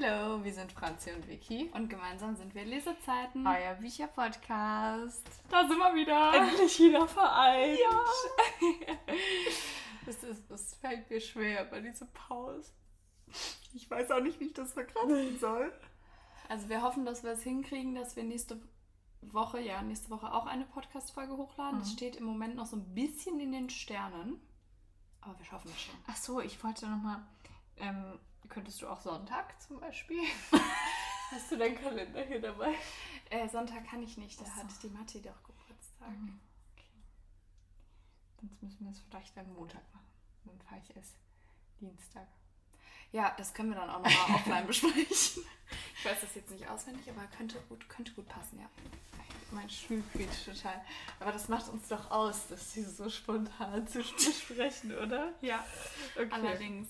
Hallo, wir sind Franzi und Vicky. Und gemeinsam sind wir Lesezeiten. Euer Bücherpodcast. Da sind wir wieder. Endlich wieder vereint. Ja. Es, ist, es fällt mir schwer bei dieser Pause. Ich weiß auch nicht, wie ich das verkraften soll. Also wir hoffen, dass wir es hinkriegen, dass wir nächste Woche, ja, nächste Woche auch eine Podcast-Folge hochladen. Das Mhm. steht im Moment noch so ein bisschen in den Sternen. Aber wir schaffen es schon. Ach so, ich wollte nochmal. Ähm, könntest du auch Sonntag zum Beispiel? Hast du deinen Kalender hier dabei? Äh, Sonntag kann ich nicht, da so. hat die Matti doch Geburtstag. Mhm. Okay. Sonst müssen wir es vielleicht dann Montag machen. Dann fahre ich erst Dienstag. Ja, das können wir dann auch nochmal offline besprechen. Ich weiß das jetzt nicht auswendig, aber könnte gut, könnte gut passen, ja. Mein Stuhl quietscht total. Aber das macht uns doch aus, dass sie so spontan zu besprechen, oder? Ja, Okay. allerdings.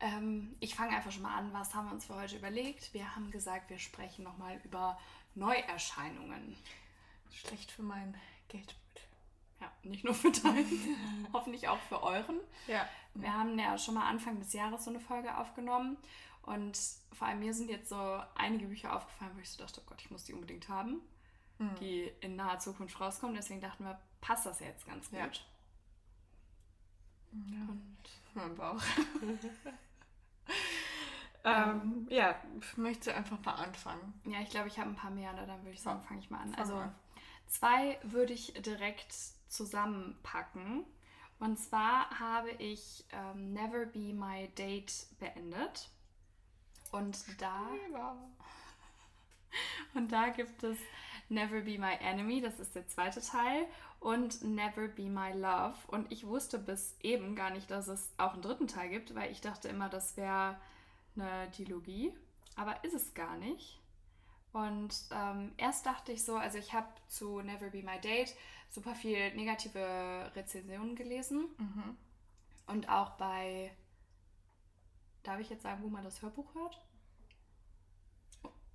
Ähm, ich fange einfach schon mal an. Was haben wir uns für heute überlegt? Wir haben gesagt, wir sprechen nochmal über Neuerscheinungen. Schlecht für mein Geldbeutel. Ja, nicht nur für deinen, hoffentlich auch für euren. Ja. Wir haben ja schon mal Anfang des Jahres so eine Folge aufgenommen. Und vor allem mir sind jetzt so einige Bücher aufgefallen, wo ich so dachte, oh Gott, ich muss die unbedingt haben, Mhm. die in naher Zukunft rauskommen. Deswegen dachten wir, passt das jetzt ganz gut. Ja. Ja. Und Mein Bauch. ähm, ja, möchtest du einfach mal anfangen? ja, ich glaube, ich habe ein paar mehr, ne? dann würde ich sagen, fange ich mal an. Also zwei würde ich direkt zusammenpacken. Und zwar habe ich ähm, Never Be My Date beendet. Und da, und da gibt es Never Be My Enemy, das ist der zweite Teil, und Never Be My Love. Und ich wusste bis eben gar nicht, dass es auch einen dritten Teil gibt, weil ich dachte immer, das wäre eine Dilogie. Aber ist es gar nicht. Und ähm, erst dachte ich so, also ich habe zu Never Be My Date super viel negative Rezensionen gelesen. Mhm. Und auch bei, darf ich jetzt sagen, wo man das Hörbuch hört?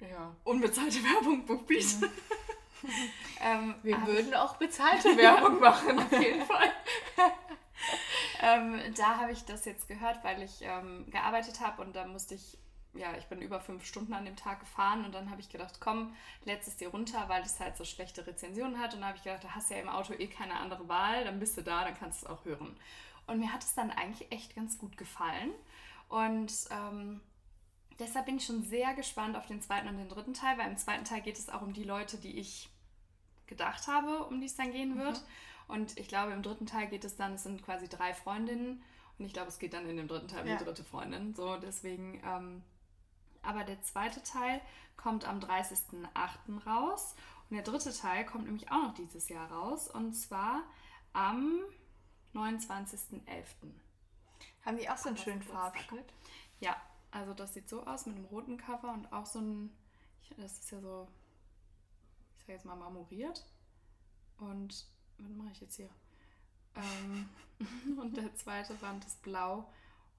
Ja. Unbezahlte Werbung, Bookbeat. ähm, Wir würden auch bezahlte Werbung machen, auf jeden Fall. ähm, da habe ich das jetzt gehört, weil ich ähm, gearbeitet habe und da musste ich, ja, ich bin über fünf Stunden an dem Tag gefahren und dann habe ich gedacht, komm, let's es dir runter, weil es halt so schlechte Rezensionen hat. Und da habe ich gedacht, da hast du ja im Auto eh keine andere Wahl, dann bist du da, dann kannst du es auch hören. Und mir hat es dann eigentlich echt ganz gut gefallen. Und ähm, deshalb bin ich schon sehr gespannt auf den zweiten und den dritten Teil, weil im zweiten Teil geht es auch um die Leute, die ich gedacht habe, um die es dann gehen wird. Und ich glaube, im dritten Teil geht es dann, es sind quasi drei Freundinnen. Und ich glaube, es geht dann in dem dritten Teil um Ja. die dritte Freundin. So, deswegen, ähm, aber der zweite Teil kommt am 30.08. raus. Und der dritte Teil kommt nämlich auch noch dieses Jahr raus. Und zwar am 29.11. Haben die auch so einen schönen. Farbschnitt? Ja, also das sieht so aus mit einem roten Cover und auch so ein, das ist ja so, ich sag jetzt mal marmoriert. Und was mache ich jetzt hier? Ähm, und der zweite Band ist blau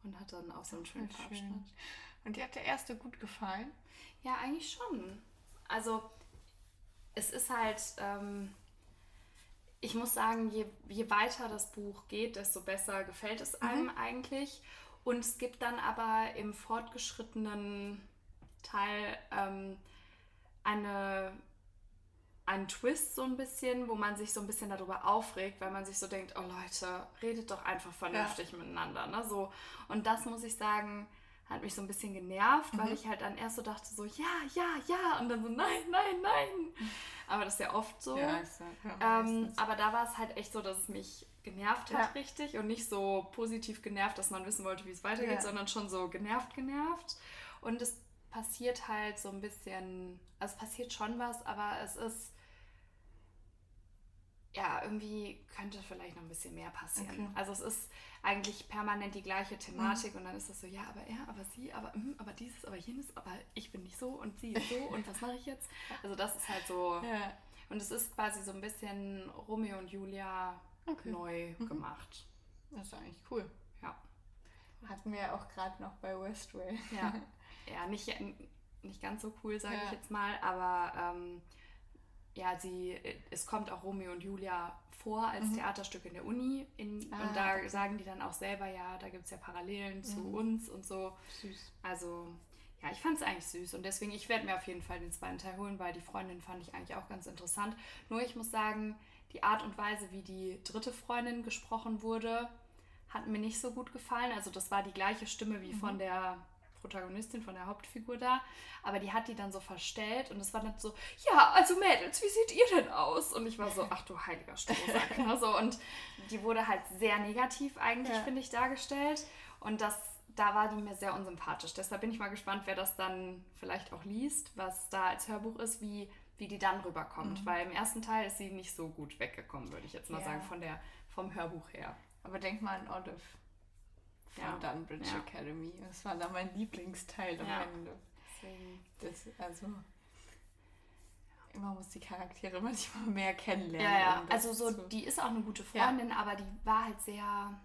und hat dann auch so einen schönen Voll schön. Farbschnitt. Und dir hat der erste gut gefallen? Ja, eigentlich schon. Also es ist halt, ähm, ich muss sagen, je, je weiter das Buch geht, desto besser gefällt es einem eigentlich. Und es gibt dann aber im fortgeschrittenen Teil ähm, eine, einen Twist so ein bisschen, wo man sich so ein bisschen darüber aufregt, weil man sich so denkt, oh Leute, redet doch einfach vernünftig miteinander. Ne? So, und das muss ich sagen, hat mich so ein bisschen genervt, weil ich halt dann erst so dachte, so ja, ja, ja, und dann so nein, nein, nein. Aber das ist ja oft so. ist ja, Ähm, aber da war es halt echt so, dass es mich genervt hat, Ja. richtig. Und nicht so positiv genervt, dass man wissen wollte, wie es weitergeht, Ja. sondern schon so genervt, genervt. Und es passiert halt so ein bisschen, also es passiert schon was, aber es ist, ja, irgendwie könnte vielleicht noch ein bisschen mehr passieren. Okay. Also es ist eigentlich permanent die gleiche Thematik und dann ist es so, ja, aber er, aber sie, aber, hm, aber dieses, aber jenes, aber ich bin nicht so und sie ist so und was mache ich jetzt? Also das ist halt so, ja. und es ist quasi so ein bisschen Romeo und Julia Okay. neu Mhm. gemacht. Das ist eigentlich cool. Ja. Hatten wir ja auch gerade noch bei Westway. Ja, ja nicht, nicht ganz so cool, sage Ja. ich jetzt mal, aber ähm, ja, sie, es kommt auch Romeo und Julia vor als Mhm. Theaterstück in der Uni. In, Ah, und da sagen die dann auch selber, ja, da gibt es ja Parallelen zu Mhm. uns und so. Süß. Also ja, ich fand es eigentlich süß und deswegen, ich werde mir auf jeden Fall den zweiten Teil holen, weil die Freundin fand ich eigentlich auch ganz interessant. Nur ich muss sagen, die Art und Weise, wie die dritte Freundin gesprochen wurde, hat mir nicht so gut gefallen. Also das war die gleiche Stimme wie mhm. von der Protagonistin, von der Hauptfigur da. Aber die hat die dann so verstellt und es war dann so, ja, also Mädels, wie seht ihr denn aus? Und ich war so, ach du heiliger Strohsack. Ne, so, und die wurde halt sehr negativ eigentlich, ja. finde ich, dargestellt. Und das, da war die mir sehr unsympathisch. Deshalb bin ich mal gespannt, wer das dann vielleicht auch liest, was da als Hörbuch ist, wie, wie die dann rüberkommt. Mhm. Weil im ersten Teil ist sie nicht so gut weggekommen, würde ich jetzt mal ja. sagen, von der, vom Hörbuch her. Aber denk mal an Olive von ja. Dunbridge ja. Academy. Das war dann mein Lieblingsteil am ja. Ende. Das, also immer muss die Charaktere manchmal mehr kennenlernen. Ja, ja. Also so, die ist auch eine gute Freundin, ja. aber die war halt sehr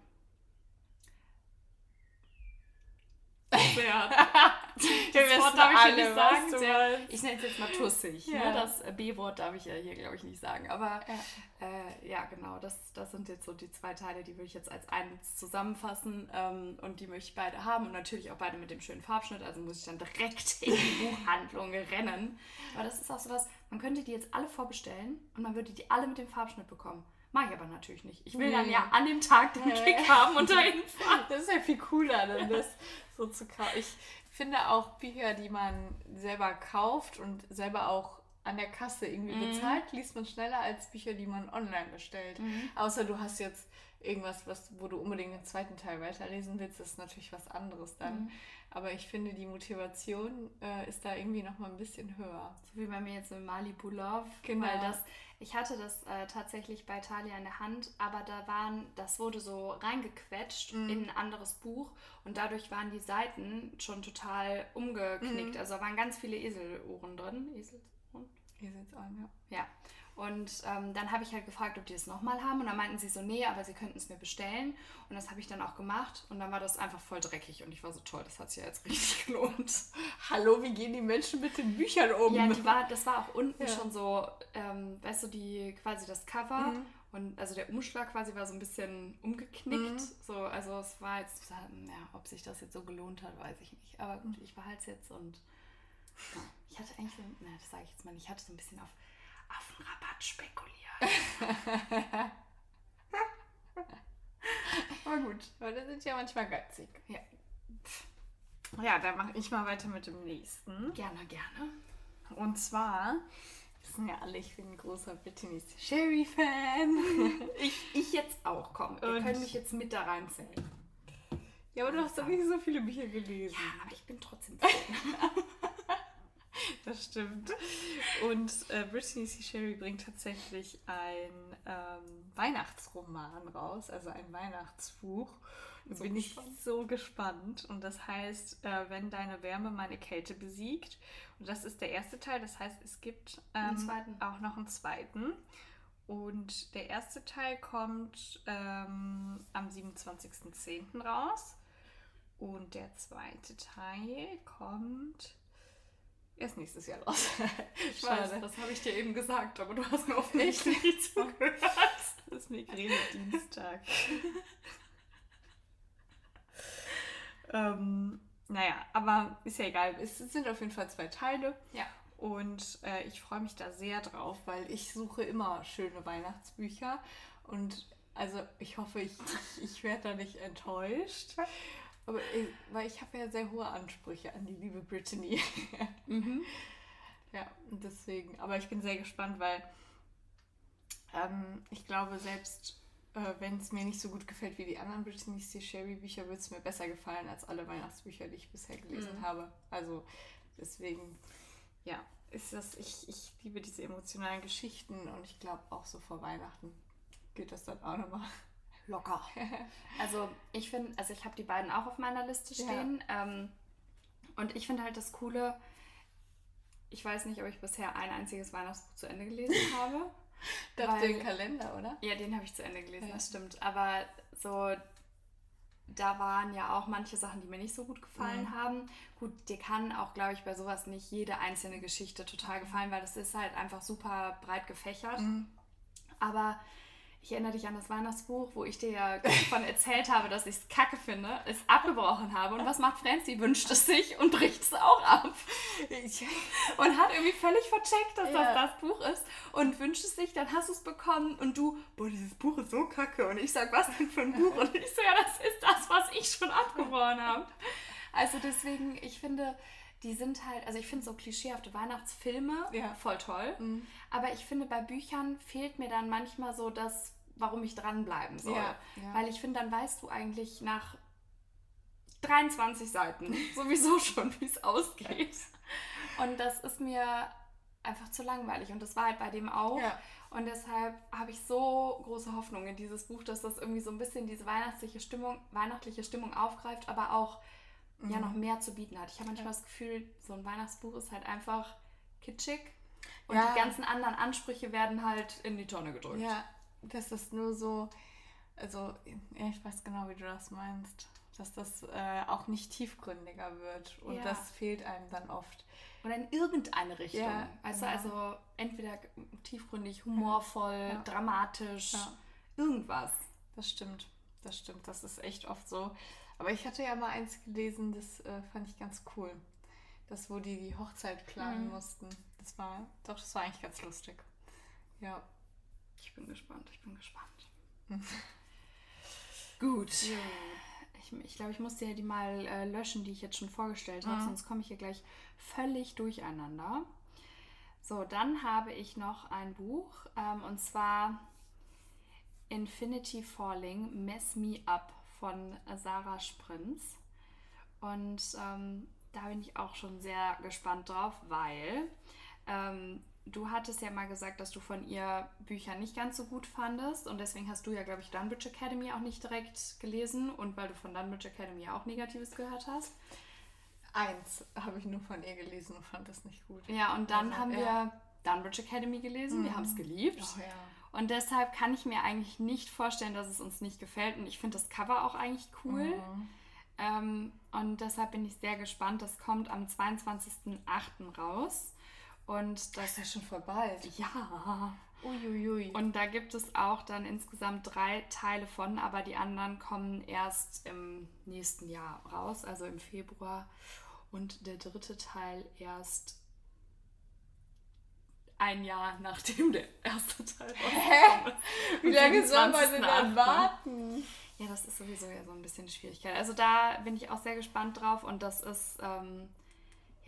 sehr. das Wort darf ich ja nicht sagen. Sehr, ich nenne es jetzt mal tussig. Ne? Ja. Ne? Das B-Wort darf ich ja hier, glaube ich, nicht sagen. Aber ja, äh, ja genau, das, das sind jetzt so die zwei Teile, die würde ich jetzt als eins zusammenfassen. Ähm, und die möchte ich beide haben. Und natürlich auch beide mit dem schönen Farbschnitt. Also muss ich dann direkt in die Buchhandlung rennen. Aber das ist auch so was, man könnte die jetzt alle vorbestellen und man würde die alle mit dem Farbschnitt bekommen. Mag ich aber natürlich nicht. Ich will dann ja an dem Tag den Kick haben und dahin fahren. Das ist ja viel cooler, denn das so zu kaufen. Ich finde auch Bücher, die man selber kauft und selber auch an der Kasse irgendwie mhm. bezahlt, liest man schneller als Bücher, die man online bestellt. Mhm. Außer du hast jetzt irgendwas, was, wo du unbedingt den zweiten Teil weiterlesen willst, das ist natürlich was anderes dann. Mhm. Aber ich finde, die Motivation äh, ist da irgendwie noch mal ein bisschen höher. So wie bei mir jetzt mit Malibu Love. Genau. Weil das, ich hatte das äh, tatsächlich bei Talia in der Hand, aber da waren, das wurde so reingequetscht mhm. in ein anderes Buch und dadurch waren die Seiten schon total umgeknickt. Mhm. Also da waren ganz viele Eselohren drin. Eselsohren? Eselsohren, ja. Ja. Und ähm, dann habe ich halt gefragt, ob die das nochmal haben. Und dann meinten sie so, nee, aber sie könnten es mir bestellen. Und das habe ich dann auch gemacht. Und dann war das einfach voll dreckig. Und ich war so toll, das hat sich ja jetzt richtig gelohnt. Hallo, wie gehen die Menschen mit den Büchern um? Ja, die war, das war auch unten ja. schon so, ähm, weißt du, die quasi das Cover. Mhm. Und also der Umschlag quasi war so ein bisschen umgeknickt. Mhm. So, also es war jetzt, ja, ob sich das jetzt so gelohnt hat, weiß ich nicht. Aber gut, ich behalte es jetzt und ja, ich hatte eigentlich, na, das sage ich jetzt mal nicht, ich hatte so ein bisschen auf auf den Rabatt spekulieren. Aber gut, Leute sind ja manchmal geizig. Ja. Ja, dann mache ich mal weiter mit dem nächsten. Gerne, gerne. Und zwar wissen ja alle, ich bin ein großer Brittany Sherry-Fan. ich, ich jetzt auch, komm. Wir können mich jetzt mit da reinzählen. Ja, aber du hast doch nicht so viele Bücher gelesen. Ja, aber ich bin trotzdem Fan. Das stimmt. Und äh, Brittany C. Sherry bringt tatsächlich ein ähm, Weihnachtsroman raus, also ein Weihnachtsbuch. Da so bin gespannt. ich so gespannt. Und das heißt, äh, wenn deine Wärme meine Kälte besiegt. Und das ist der erste Teil. Das heißt, es gibt ähm, auch noch einen zweiten. Und der erste Teil kommt ähm, am 27.10. raus. Und der zweite Teil kommt Erst nächstes Jahr raus. Ich weiß, das habe ich dir eben gesagt, aber du hast mir offensichtlich nicht zugehört. Das ist Migräne-Dienstag. ähm, naja, aber ist ja egal. Es sind auf jeden Fall zwei Teile. Ja. Und äh, ich freue mich da sehr drauf, weil ich suche immer schöne Weihnachtsbücher. Und also ich hoffe, ich, ich werde da nicht enttäuscht. Aber ich, weil ich habe ja sehr hohe Ansprüche an die liebe Brittany. mhm. Ja, deswegen. Aber ich bin sehr gespannt, weil ähm, ich glaube, selbst äh, wenn es mir nicht so gut gefällt wie die anderen Brittany C. Sherry Bücher, wird es mir besser gefallen als alle Weihnachtsbücher, die ich bisher gelesen mhm. habe. Also deswegen, ja, ist das, ich, ich liebe diese emotionalen Geschichten und ich glaube auch so vor Weihnachten gilt das dann auch nochmal locker. also ich finde, also ich habe die beiden auch auf meiner Liste stehen. Ja. Ähm, und ich finde halt das Coole, ich weiß nicht, ob ich bisher ein einziges Weihnachtsbuch zu Ende gelesen habe. Doch den Kalender, oder? Ja, den habe ich zu Ende gelesen, ja. das stimmt. Aber so, da waren ja auch manche Sachen, die mir nicht so gut gefallen mhm. haben. Gut, dir kann auch, glaube ich, bei sowas nicht jede einzelne Geschichte total gefallen, weil das ist halt einfach super breit gefächert. Mhm. Aber ich erinnere dich an das Weihnachtsbuch, wo ich dir ja davon erzählt habe, dass ich es kacke finde, es abgebrochen habe. Und was macht Francie? Wünscht es sich und bricht es auch ab. und hat irgendwie völlig vercheckt, dass Ja. das das Buch ist und wünscht es sich, dann hast du es bekommen und du, boah, dieses Buch ist so kacke. Und ich sag, was denn für ein Buch? Und ich so, ja, das ist das, was ich schon abgebrochen habe. Also deswegen, ich finde, die sind halt, also ich finde so klischeehafte Weihnachtsfilme Ja. voll toll. Mhm. Aber ich finde, bei Büchern fehlt mir dann manchmal so das, warum ich dranbleiben soll. Ja, ja. Weil ich finde, dann weißt du eigentlich nach 23 Seiten sowieso schon, wie es ausgeht. Und das ist mir einfach zu langweilig. Und das war halt bei dem auch. Ja. Und deshalb habe ich so große Hoffnung in dieses Buch, dass das irgendwie so ein bisschen diese weihnachtliche Stimmung, weihnachtliche Stimmung aufgreift, aber auch ja noch mehr zu bieten hat. Ich habe manchmal das Gefühl, so ein Weihnachtsbuch ist halt einfach kitschig und Ja. die ganzen anderen Ansprüche werden halt in die Tonne gedrückt. Ja, das ist nur so, also ja, ich weiß genau, wie du das meinst, dass das äh, auch nicht tiefgründiger wird und Ja. das fehlt einem dann oft. Oder in irgendeine Richtung. Ja, also, genau. also entweder tiefgründig, humorvoll, Ja. dramatisch, irgendwas. Das stimmt, das stimmt, das ist echt oft so. Aber ich hatte ja mal eins gelesen, das äh, fand ich ganz cool. Das, wo die die Hochzeit planen Mhm. mussten. Das war, doch, das war eigentlich ganz lustig. Ja. Ich bin gespannt, ich bin gespannt. Gut. Ich, ich glaube, ich muss dir die mal äh, löschen, die ich jetzt schon vorgestellt habe, Mhm. sonst komme ich hier gleich völlig durcheinander. So, dann habe ich noch ein Buch ähm, und zwar Infinity Falling, Mess Me Up von Sarah Sprinz. Und ähm, da bin ich auch schon sehr gespannt drauf, weil ähm, du hattest ja mal gesagt, dass du von ihr Bücher nicht ganz so gut fandest und deswegen hast du ja, glaube ich, Dunbridge Academy auch nicht direkt gelesen und weil du von Dunbridge Academy auch Negatives gehört hast. Eins habe ich nur von ihr gelesen und fand das nicht gut. Ja, und dann Also, haben ja. wir Dunbridge Academy gelesen, wir haben es geliebt. Oh, ja. Und deshalb kann ich mir eigentlich nicht vorstellen, dass es uns nicht gefällt. Und ich finde das Cover auch eigentlich cool. Mhm. Ähm, und deshalb bin ich sehr gespannt. Das kommt am 22.08. raus. Und Das das ist ja schon voll bald. ja. Uiuiui. Und da gibt es auch dann insgesamt drei Teile von, aber die anderen kommen erst im nächsten Jahr raus, also im Februar. Und der dritte Teil erst ein Jahr nachdem der erste Teil rausgekommen ist. Wie lange soll man denn 27.8.. dann warten? Ja, das ist sowieso ja so ein bisschen Schwierigkeit. Also da bin ich auch sehr gespannt drauf und das ist, ähm,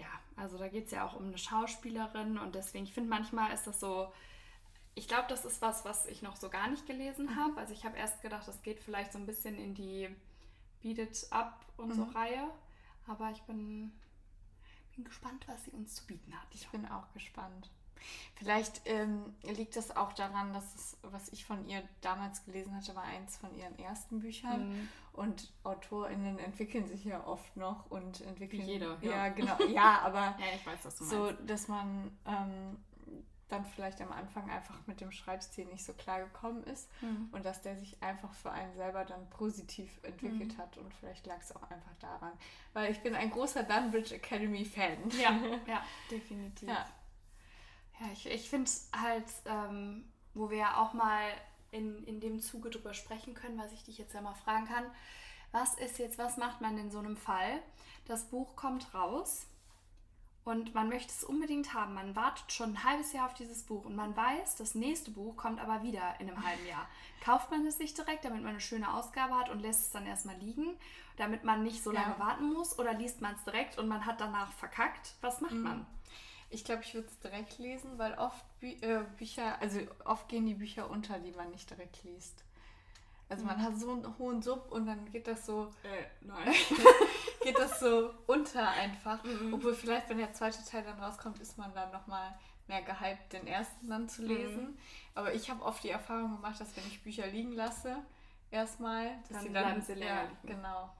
ja, also da geht es ja auch um eine Schauspielerin und deswegen, ich finde manchmal ist das so, ich glaube, das ist was, was ich noch so gar nicht gelesen habe. Also ich habe erst gedacht, das geht vielleicht so ein bisschen in die Beat It Up und so Reihe, aber ich bin, bin gespannt, was sie uns zu bieten hat. Ich bin auch gespannt. Vielleicht ähm, liegt das auch daran, dass es, was ich von ihr damals gelesen hatte, war eins von ihren ersten Büchern. Mhm. Und AutorInnen entwickeln sich ja oft noch und entwickeln. Wie jeder, Ja, ja. genau. Ja, aber Ja, ich weiß, was du so, meinst. dass man ähm, dann vielleicht am Anfang einfach mit dem Schreibstil nicht so klar gekommen ist Mhm. und dass der sich einfach für einen selber dann positiv entwickelt hat und vielleicht lag es auch einfach daran. Weil ich bin ein großer Dunbridge Academy Fan. Ja, ja, definitiv. Ja. Ja, ich, ich finde es halt, ähm, wo wir ja auch mal in, in dem Zuge drüber sprechen können, was ich dich jetzt ja mal fragen kann. Was ist jetzt, was macht man in so einem Fall? Das Buch kommt raus und man möchte es unbedingt haben. Man wartet schon ein halbes Jahr auf dieses Buch und man weiß, das nächste Buch kommt aber wieder in einem halben Jahr. Kauft man es sich direkt, damit man eine schöne Ausgabe hat und lässt es dann erstmal liegen, damit man nicht so Ja. lange warten muss? Oder liest man es direkt und man hat danach verkackt? Was macht man? Ich glaube, ich würde es direkt lesen, weil oft Bü äh, Bücher, also oft gehen die Bücher unter, die man nicht direkt liest. Also man hat so einen hohen Sub und dann geht das so, Äh, nein. geht das so unter einfach. Obwohl vielleicht, wenn der zweite Teil dann rauskommt, ist man dann nochmal mehr gehypt, den ersten dann zu lesen. Aber ich habe oft die Erfahrung gemacht, dass wenn ich Bücher liegen lasse, erstmal, dass Dann sie dann bleiben sie länger ja, liegen. genau.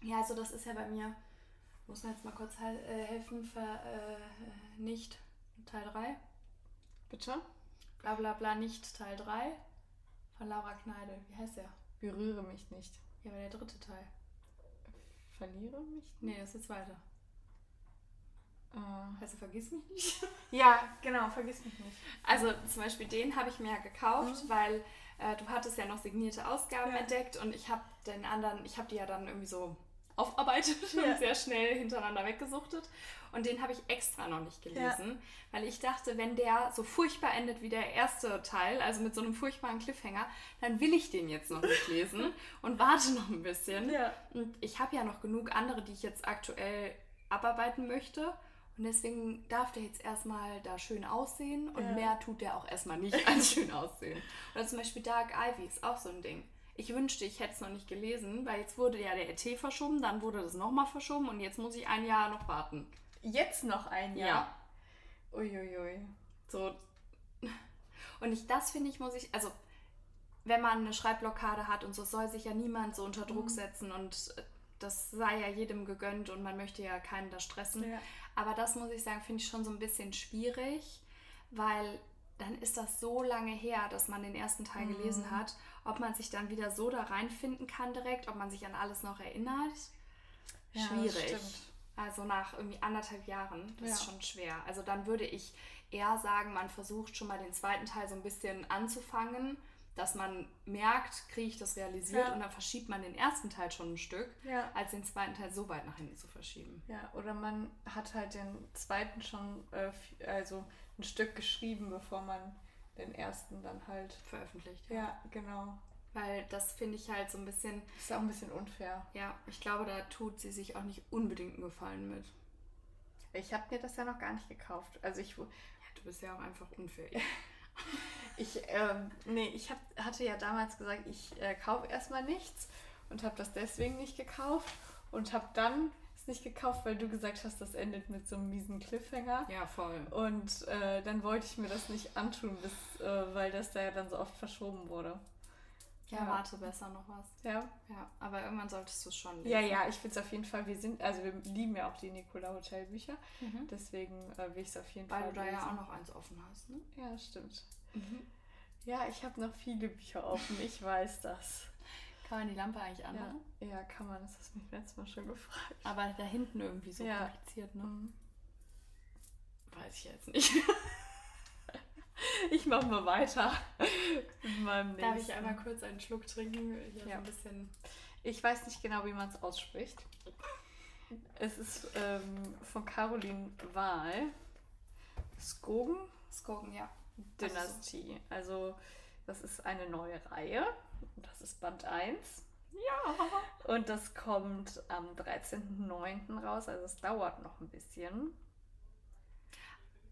Ja, also das ist ja bei mir, muss man jetzt mal kurz äh, helfen, für, äh, nicht Teil 3. Bitte? Bla bla bla, nicht Teil 3 von Laura Kneidel. Wie heißt der? Berühre mich nicht. Ja, aber der dritte Teil. Verliere mich? Nee, das ist der zweite. Äh, Heißt du, vergiss mich nicht? ja, genau, vergiss mich nicht. Also zum Beispiel den habe ich mir ja gekauft, weil äh, du hattest ja noch signierte Ausgaben Ja. entdeckt und ich habe den anderen, ich habe die ja dann irgendwie so aufarbeitet Ja. und sehr schnell hintereinander weggesuchtet. Und den habe ich extra noch nicht gelesen, weil ich dachte, wenn der so furchtbar endet wie der erste Teil, also mit so einem furchtbaren Cliffhanger, dann will ich den jetzt noch nicht lesen und warte noch ein bisschen. Ja. Und ich habe ja noch genug andere, die ich jetzt aktuell abarbeiten möchte. Und deswegen darf der jetzt erstmal da schön aussehen und Ja. mehr tut der auch erstmal nicht als schön aussehen. Oder zum Beispiel Dark Ivy ist auch so ein Ding. Ich wünschte, ich hätte es noch nicht gelesen, weil jetzt wurde ja der ET verschoben, dann wurde das nochmal verschoben und jetzt muss ich ein Jahr noch warten. Jetzt noch ein Jahr. Uiuiui. So. Und ich, das finde ich, muss ich, also wenn man eine Schreibblockade hat und so soll sich ja niemand so unter Druck setzen und äh, das sei ja jedem gegönnt und man möchte ja keinen da stressen. Ja. Aber das muss ich sagen, finde ich schon so ein bisschen schwierig, weil dann ist das so lange her, dass man den ersten Teil Mhm. gelesen hat, ob man sich dann wieder so da reinfinden kann direkt, ob man sich an alles noch erinnert. Ja, Schwierig. Also nach irgendwie anderthalb Jahren, das ist Ja. schon schwer. Also dann würde ich eher sagen, man versucht schon mal den zweiten Teil so ein bisschen anzufangen, dass man merkt, kriege ich das realisiert Ja. und dann verschiebt man den ersten Teil schon ein Stück, Ja. als den zweiten Teil so weit nach hinten zu verschieben. Ja, oder man hat halt den zweiten schon, äh, also ein Stück geschrieben, bevor man den ersten dann halt. Veröffentlicht. Ja, genau. Weil das finde ich halt so ein bisschen, Ist auch ein bisschen unfair. ja, ich glaube, da tut sie sich auch nicht unbedingt einen Gefallen mit. Ich habe mir das ja noch gar nicht gekauft. Also ich, Ja, du bist ja auch einfach unfair. ich, ähm, nee, ich hab, hatte ja damals gesagt, ich äh, kaufe erstmal nichts und habe das deswegen nicht gekauft und habe dann es nicht gekauft, weil du gesagt hast, das endet mit so einem miesen Cliffhanger. ja, voll. Und äh, dann wollte ich mir das nicht antun, bis, äh, weil das da ja dann so oft verschoben wurde. Ja, Ja. warte besser noch was. Ja, Ja, aber irgendwann solltest du es schon lesen. ja, ja ich finde es auf jeden Fall, wir sind, also wir lieben ja auch die Nicola Hotel Bücher, Mhm. deswegen äh, will ich es auf jeden Weil Fall du da ja auch noch eins offen hast, ne? Ja, stimmt. Ja, ich habe noch viele Bücher offen, ich weiß das. Kann man die Lampe eigentlich Ja, anmachen? ja, kann man, das hast du mich letztes Mal schon gefragt. Aber da hinten irgendwie so Ja. kompliziert, ne? Mhm. Weiß ich jetzt nicht. Ich mache mal weiter mit meinem nächsten. Darf ich einmal kurz einen Schluck trinken? Hier Ja. ein bisschen. Ich weiß nicht genau, wie man es ausspricht. Es ist ähm, von Caroline Wahl. Skogen Skogen, ja. Dynastie. Also, das ist eine neue Reihe. Das ist Band 1. Ja. Und das kommt am 13.09. raus. Also, es dauert noch ein bisschen.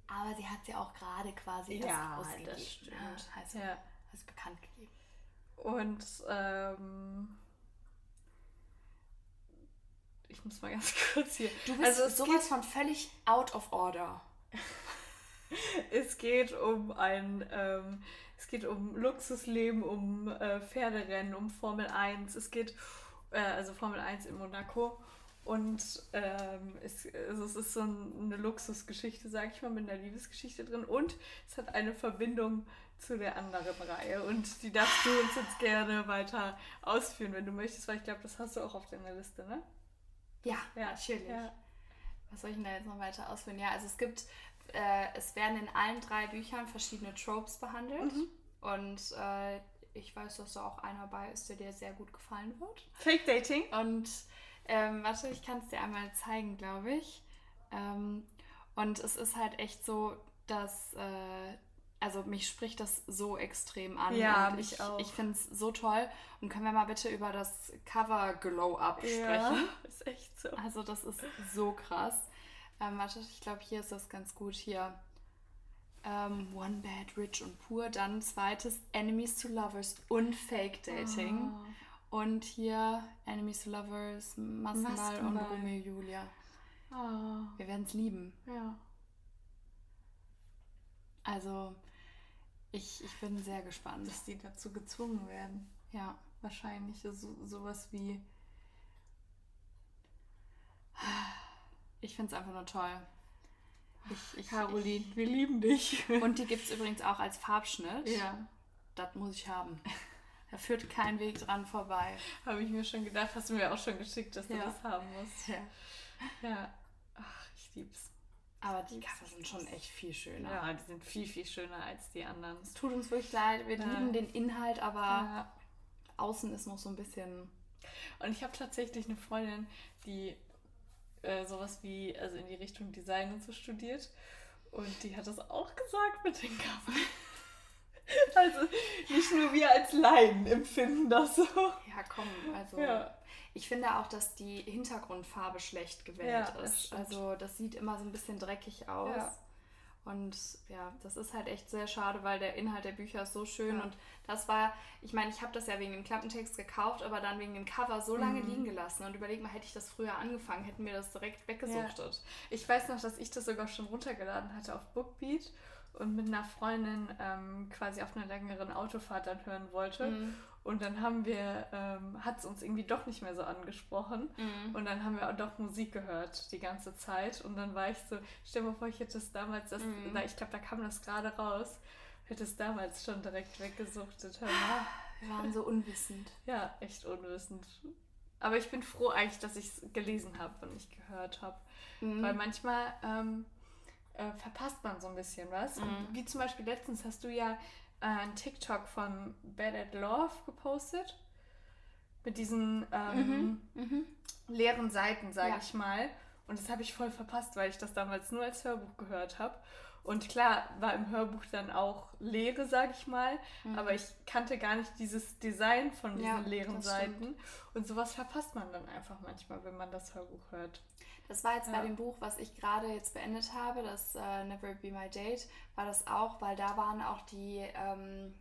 Aber sie hat sie auch gerade quasi erst Ja, rausgegeben. das stimmt. ne? Also, Ja. also bekannt gegeben. Und ähm, ich muss mal ganz kurz hier. Du bist Also sowas von völlig out of order. Es geht um ein, ähm, es geht um Luxusleben, um äh, Pferderennen, um Formel 1. Es geht, äh, also Formel 1 in Monaco. Und ähm, es, also es ist so ein, eine Luxusgeschichte, sag ich mal, mit einer Liebesgeschichte drin. Und es hat eine Verbindung zu der anderen Reihe. Und die darfst du uns jetzt gerne weiter ausführen, wenn du möchtest, weil ich glaube, das hast du auch auf deiner Liste, ne? Ja, Ja, natürlich. ja. Was soll ich denn da jetzt noch weiter ausführen? Ja, also es gibt, äh, es werden in allen drei Büchern verschiedene Tropes behandelt. Mhm. Und äh, ich weiß, dass da auch einer bei ist, der dir sehr gut gefallen wird. Fake Dating? Und ähm, warte, ich kann es dir einmal zeigen, glaube ich. Ähm, und es ist halt echt so, dass, äh, also mich spricht das so extrem an. Ja, und mich ich, auch. Ich finde es so toll. Und können wir mal bitte über das Cover Glow Up sprechen? ist echt so. Also das ist so krass. Ähm, warte, ich glaube, hier ist das ganz gut. Hier. Ähm, One Bad, Rich und Pur. Dann zweites Enemies to Lovers und Fake Dating. Oh. Und hier Enemies to Lovers, Maskenball und. Romeo Julia. Oh. Wir werden es lieben. Ja. Also ich, ich bin sehr gespannt. Dass die dazu gezwungen werden. Ja. Wahrscheinlich so, sowas wie. Ich finde es einfach nur toll. Ich, ich, Caroline, wir lieben dich. Ich, und die gibt es übrigens auch als Farbschnitt. ja, Das muss ich haben. Da führt kein Weg dran vorbei. habe ich mir schon gedacht. Hast du mir auch schon geschickt, dass du Ja. das haben musst. Ja. Ja. Ach, ich lieb's. Aber die Cover sind schon echt viel schöner. Ja, die sind viel, viel schöner als die anderen. Es tut uns wirklich leid, wir Ja. lieben den Inhalt, aber Ja. außen ist noch so ein bisschen. Und ich habe tatsächlich eine Freundin, die äh, sowas wie, also in die Richtung Design und so studiert. Und die hat das auch gesagt mit den Covern. Also nicht nur wir als Laien empfinden das so. Ja, komm, also Ja. ich finde auch, dass die Hintergrundfarbe schlecht gewählt Ja, ist. stimmt. Also das sieht immer so ein bisschen dreckig aus. Ja. Und ja, das ist halt echt sehr schade, weil der Inhalt der Bücher ist so schön. Ja. Und das war, ich meine, ich habe das ja wegen dem Klappentext gekauft, aber dann wegen dem Cover so lange Mhm. liegen gelassen. Und überleg mal, hätte ich das früher angefangen, hätten wir das direkt weggesuchtet. Ich weiß noch, dass ich das sogar schon runtergeladen hatte auf Bookbeat und mit einer Freundin ähm, quasi auf einer längeren Autofahrt dann hören wollte. Mhm. Und dann haben wir, ähm, hat es uns irgendwie doch nicht mehr so angesprochen. Mhm. Und dann haben wir auch doch Musik gehört die ganze Zeit. Und dann war ich so, stell dir mal vor, ich hätte es damals, das, Mhm. na, ich glaube, da kam das gerade raus, hätte es damals schon direkt weggesuchtet. Hör mal. Wir waren so unwissend. Ja, echt unwissend. Aber ich bin froh eigentlich, dass ich es gelesen habe und nicht gehört habe. Mhm. Weil manchmal ähm, äh, verpasst man so ein bisschen was. Mhm. wie zum Beispiel letztens hast du ja äh, ein TikTok von Bad at Love gepostet. Mit diesen ähm, Mhm. leeren Seiten, sage Ja. ich mal. Und das habe ich voll verpasst, weil ich das damals nur als Hörbuch gehört habe. Und klar, war im Hörbuch dann auch Leere, sage ich mal. Mhm. Aber ich kannte gar nicht dieses Design von diesen Ja, leeren Seiten. Und sowas verpasst man dann einfach manchmal, wenn man das Hörbuch hört. Das war jetzt Ja. bei dem Buch, was ich gerade jetzt beendet habe, das äh, Never Be My Date, war das auch, weil da waren auch die ähm,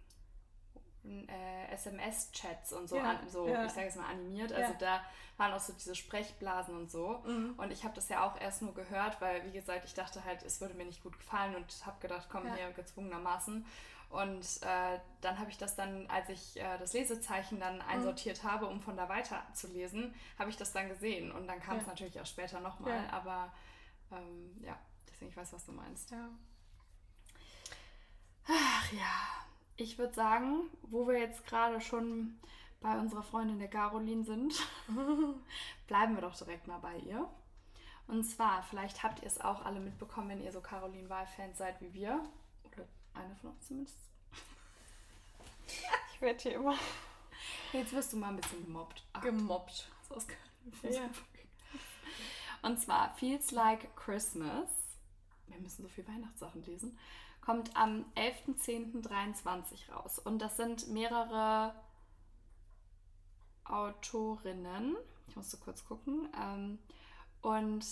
äh, SMS-Chats und so, Ja, an, so ja. ich sage jetzt mal animiert. Also Ja. da waren auch so diese Sprechblasen und so. Mhm. Und ich habe das ja auch erst nur gehört, weil, wie gesagt, ich dachte halt, es würde mir nicht gut gefallen und habe gedacht, komm, hier gezwungenermaßen. Und äh, dann habe ich das dann, als ich äh, das Lesezeichen dann Mhm. einsortiert habe, um von da weiter zu lesen, habe ich das dann gesehen. Und dann kam es natürlich auch später nochmal. Aber ähm, ja, deswegen ich weiß, was du meinst. Ach ja, ich würde sagen, wo wir jetzt gerade schon bei unserer Freundin der Caroline sind, bleiben wir doch direkt mal bei ihr. Und zwar, vielleicht habt ihr es auch alle mitbekommen, wenn ihr so Caroline Wahl-Fans seid wie wir. Oder eine von uns zumindest. Ich werde hier immer Jetzt wirst du mal ein bisschen gemobbt. Ach, gemobbt. das kann Ja. Und zwar Feels Like Christmas. Wir müssen so viel Weihnachtssachen lesen. Kommt am 11.10.23 raus. Und das sind mehrere Autorinnen. Ich musste kurz gucken. Ähm, und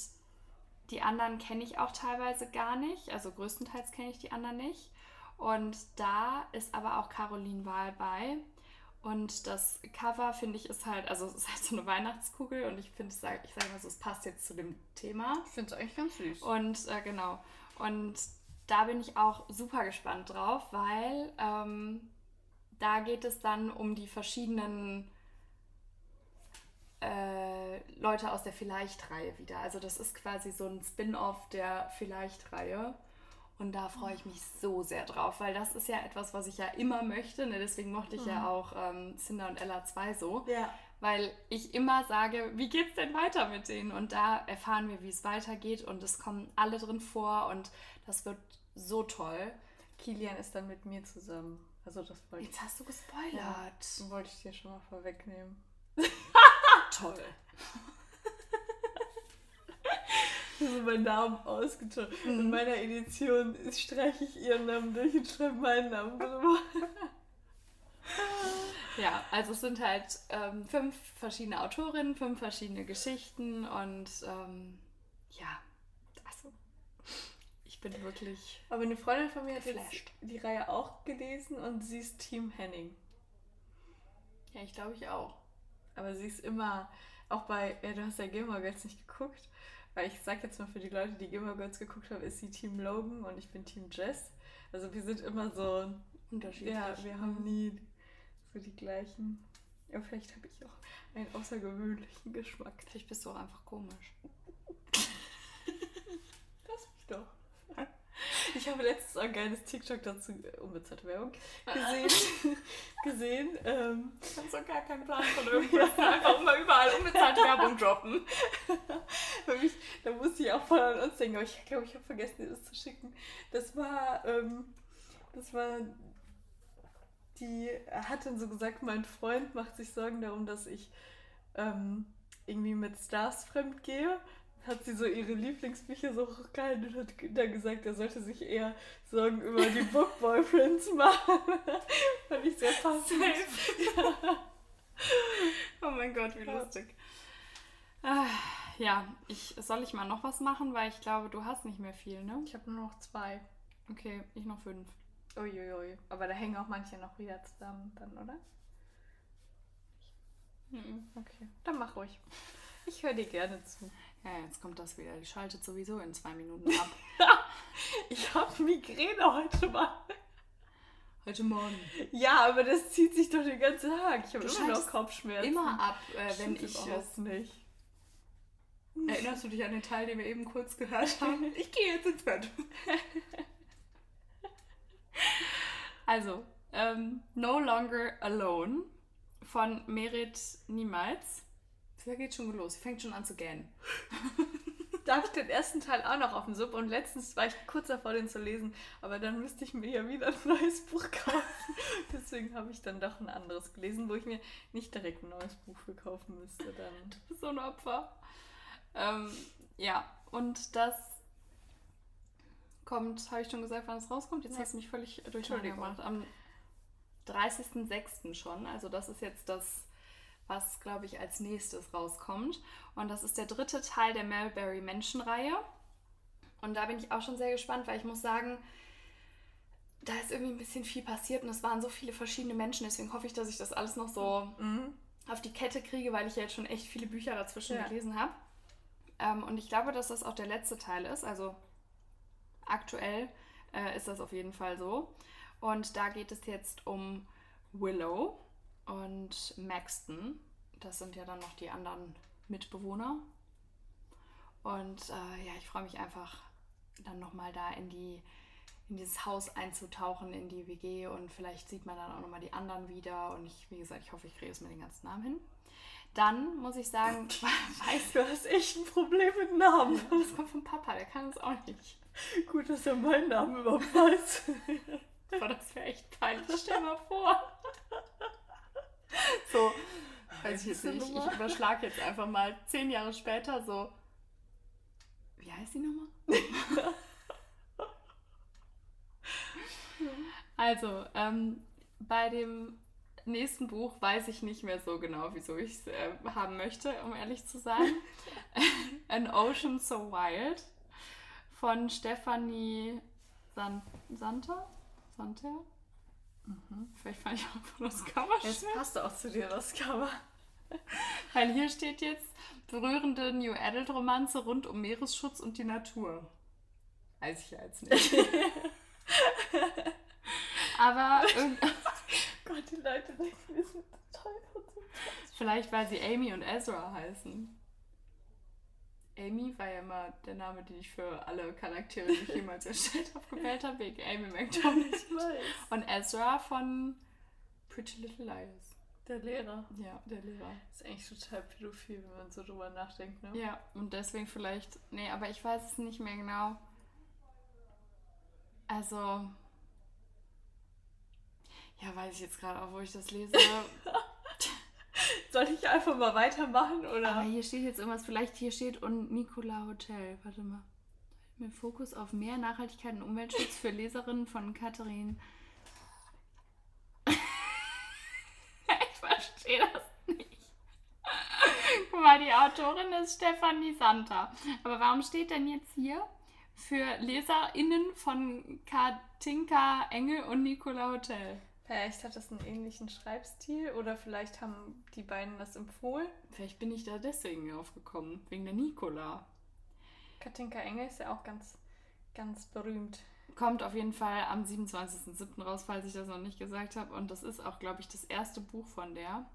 die anderen kenne ich auch teilweise gar nicht. Also größtenteils kenne ich die anderen nicht. Und da ist aber auch Caroline Wahl bei. Und das Cover finde ich ist halt, also es ist halt so eine Weihnachtskugel und ich finde, ich sage sag mal so, es passt jetzt zu dem Thema. Ich finde es eigentlich ganz süß. Und äh, genau. Und da bin ich auch super gespannt drauf, weil ähm, da geht es dann um die verschiedenen äh, Leute aus der Vielleicht-Reihe wieder. Also das ist quasi so ein Spin-off der Vielleicht-Reihe. Und da freue ich mich so sehr drauf, weil das ist ja etwas, was ich ja immer möchte. Ne? Deswegen mochte ich ja auch ähm, Cinder und Ella 2 so ja. weil ich immer sage, wie geht's denn weiter mit denen? Und da erfahren wir, wie es weitergeht und es kommen alle drin vor und das wird so toll. Kilian ist dann mit mir zusammen. Also das wollte ich, Jetzt hast du gespoilert. das wollte ich dir schon mal vorwegnehmen. Toll. so meinen Namen ausgetauscht. In Mhm. meiner Edition streiche ich ihren Namen durch und schreibe meinen Namen drüber. Ja, also es sind halt ähm, fünf verschiedene Autorinnen, fünf verschiedene Geschichten und ähm, ja, bin wirklich Aber eine Freundin von mir hat Geflasht. jetzt die Reihe auch gelesen und sie ist Team Henning. Ja, ich glaube ich auch. Aber sie ist immer, auch bei, ja, du hast ja Gilmore Girls nicht geguckt, weil ich sag jetzt mal für die Leute, die Gilmore Girls geguckt haben, ist sie Team Logan und ich bin Team Jess. Also wir sind immer so, Unterschiedlich. ja, wir haben nie so die gleichen. Ja, vielleicht habe ich auch einen außergewöhnlichen Geschmack. Vielleicht bist du auch einfach komisch. Lass mich doch. Ich habe letztens auch ein geiles TikTok dazu, äh, unbezahlte Werbung, gesehen. gesehen ähm, Ich habe so gar keinen Plan von irgendwas. Einfach immer überall unbezahlte Werbung droppen. Mich, da musste ich auch voll an uns denken, aber ich glaube, ich habe vergessen, dir das zu schicken. Das war, ähm, das war, die hat dann so gesagt, mein Freund macht sich Sorgen darum, dass ich ähm, irgendwie mit Stars fremd gehe, hat sie so ihre Lieblingsbücher so hochgehalten und hat dann gesagt, er sollte sich eher Sorgen über die Book Boyfriends machen. Fand ich sehr passend. oh mein Gott, wie lustig. Ah, ja, ich, soll ich mal noch was machen, weil ich glaube, du hast nicht mehr viel, ne? Ich habe nur noch zwei. Okay, ich noch fünf. Uiuiui. Aber da hängen auch manche noch wieder zusammen dann, oder? Mhm. Okay, dann mach ruhig. Ich höre dir gerne zu. Ja, jetzt kommt das wieder. Die schaltet sowieso in zwei Minuten ab. ich habe Migräne heute mal. Heute Morgen. Ja, aber das zieht sich doch den ganzen Tag. Ich habe immer noch Kopfschmerzen. Immer ab, äh, wenn ich. Überhaupt nicht. erinnerst du dich an den Teil, den wir eben kurz gehört haben? Ich gehe jetzt ins Bett. also, ähm, No Longer Alone von Merit Niemals. Da geht schon los. Fängt schon an zu gähnen. Da habe ich den ersten Teil auch noch auf dem Sub und letztens war ich kurz davor, den zu lesen, aber dann müsste ich mir ja wieder ein neues Buch kaufen. Deswegen habe ich dann doch ein anderes gelesen, wo ich mir nicht direkt ein neues Buch für kaufen müsste. Dann. Du bist so ein Opfer. Ähm, ja, und das kommt, habe ich schon gesagt, wann es rauskommt? Jetzt Nee. hast du mich völlig durcheinander gemacht. Am 30.06. schon. Also das ist jetzt das, was, glaube ich, als nächstes rauskommt. Und das ist der dritte Teil der Melberry Menschen-Reihe. Und da bin ich auch schon sehr gespannt, weil ich muss sagen, da ist irgendwie ein bisschen viel passiert und es waren so viele verschiedene Menschen. Deswegen hoffe ich, dass ich das alles noch so Mhm. auf die Kette kriege, weil ich ja jetzt schon echt viele Bücher dazwischen Ja. gelesen habe. Ähm, und ich glaube, dass das auch der letzte Teil ist. Also aktuell äh, ist das auf jeden Fall so. Und da geht es jetzt um Willow und Maxton. Das sind ja dann noch die anderen Mitbewohner. Und äh, ja, ich freue mich einfach dann nochmal da in die in dieses Haus einzutauchen, in die WG und vielleicht sieht man dann auch nochmal die anderen wieder und ich, wie gesagt, ich hoffe, ich kriege es mit den ganzen Namen hin. Dann muss ich sagen, weißt Du hast echt ein Problem mit Namen. das kommt vom Papa, der kann es auch nicht. Gut, dass er meinen Namen überhaupt weiß. Boah, das wäre echt peinlich. Stell dir mal vor. So, weiß ich jetzt nicht. Ich überschlage jetzt einfach mal zehn Jahre später so. Wie heißt die nochmal? also, ähm, bei dem nächsten Buch weiß ich nicht mehr so genau, wieso ich es äh, haben möchte, um ehrlich zu sein. An Ocean So Wild von Stephanie San Santa? Santer? Vielleicht fand ich auch das Cover Es schön. passt auch zu dir, das Cover. Weil hier steht jetzt berührende New Adult Romanze rund um Meeresschutz und die Natur. Weiß ich ja jetzt nicht. Aber Gott, die Leute denken, wir sind total vielleicht, weil sie Amy und Ezra heißen. Amy war ja immer der Name, den ich für alle Charaktere, die ich jemals erstellt habe, gewählt habe, wegen Amy McDonald. Ich weiß. Und Ezra von Pretty Little Liars. Der Lehrer. Ja, der Lehrer. ist eigentlich total pädophil, wenn man so drüber nachdenkt, ne? Ja, und deswegen vielleicht. Nee, aber ich weiß es nicht mehr genau. Also. Ja, weiß ich jetzt gerade auch, wo ich das lese. Soll ich einfach mal weitermachen, oder? aber hier steht jetzt irgendwas, vielleicht hier steht und Nicola Hotel. Warte mal. Mit Fokus auf mehr Nachhaltigkeit und Umweltschutz für Leserinnen von Katharin. ich verstehe das nicht. Guck mal, die Autorin ist Stefanie Santa. Aber warum steht denn jetzt hier für LeserInnen von Katinka Engel und Nicola Hotel? Vielleicht hat das einen ähnlichen Schreibstil oder vielleicht haben die beiden das empfohlen. Vielleicht bin ich da deswegen aufgekommen, wegen der Nicola. Katinka Engel ist ja auch ganz, ganz berühmt. Kommt auf jeden Fall am 27.07. raus, falls ich das noch nicht gesagt habe. Und das ist auch, glaube ich, das erste Buch von der.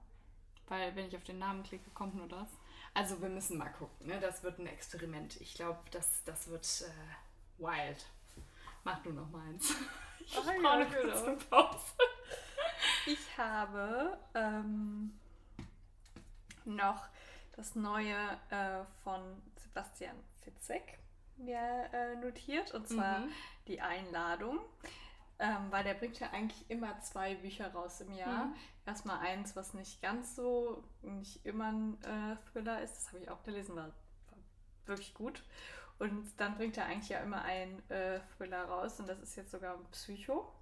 Weil, wenn ich auf den Namen klicke, kommt nur das. Also, wir müssen mal gucken. Ne? Das wird ein Experiment. Ich glaube, das, das wird äh, wild. Mach du noch meins. Ich Ah, brauche ja, eine genau. kurze Pause. Ich habe ähm, noch das neue äh, von Sebastian Fitzek mir äh, notiert und zwar Mhm. die Einladung. ähm, weil der bringt ja eigentlich immer zwei Bücher raus im Jahr. Mhm. Erstmal eins, was nicht ganz so, nicht immer ein äh, Thriller ist, das habe ich auch gelesen, war, war, wirklich gut. Und dann bringt er eigentlich ja immer einen äh, Thriller raus und das ist jetzt sogar ein Psycho.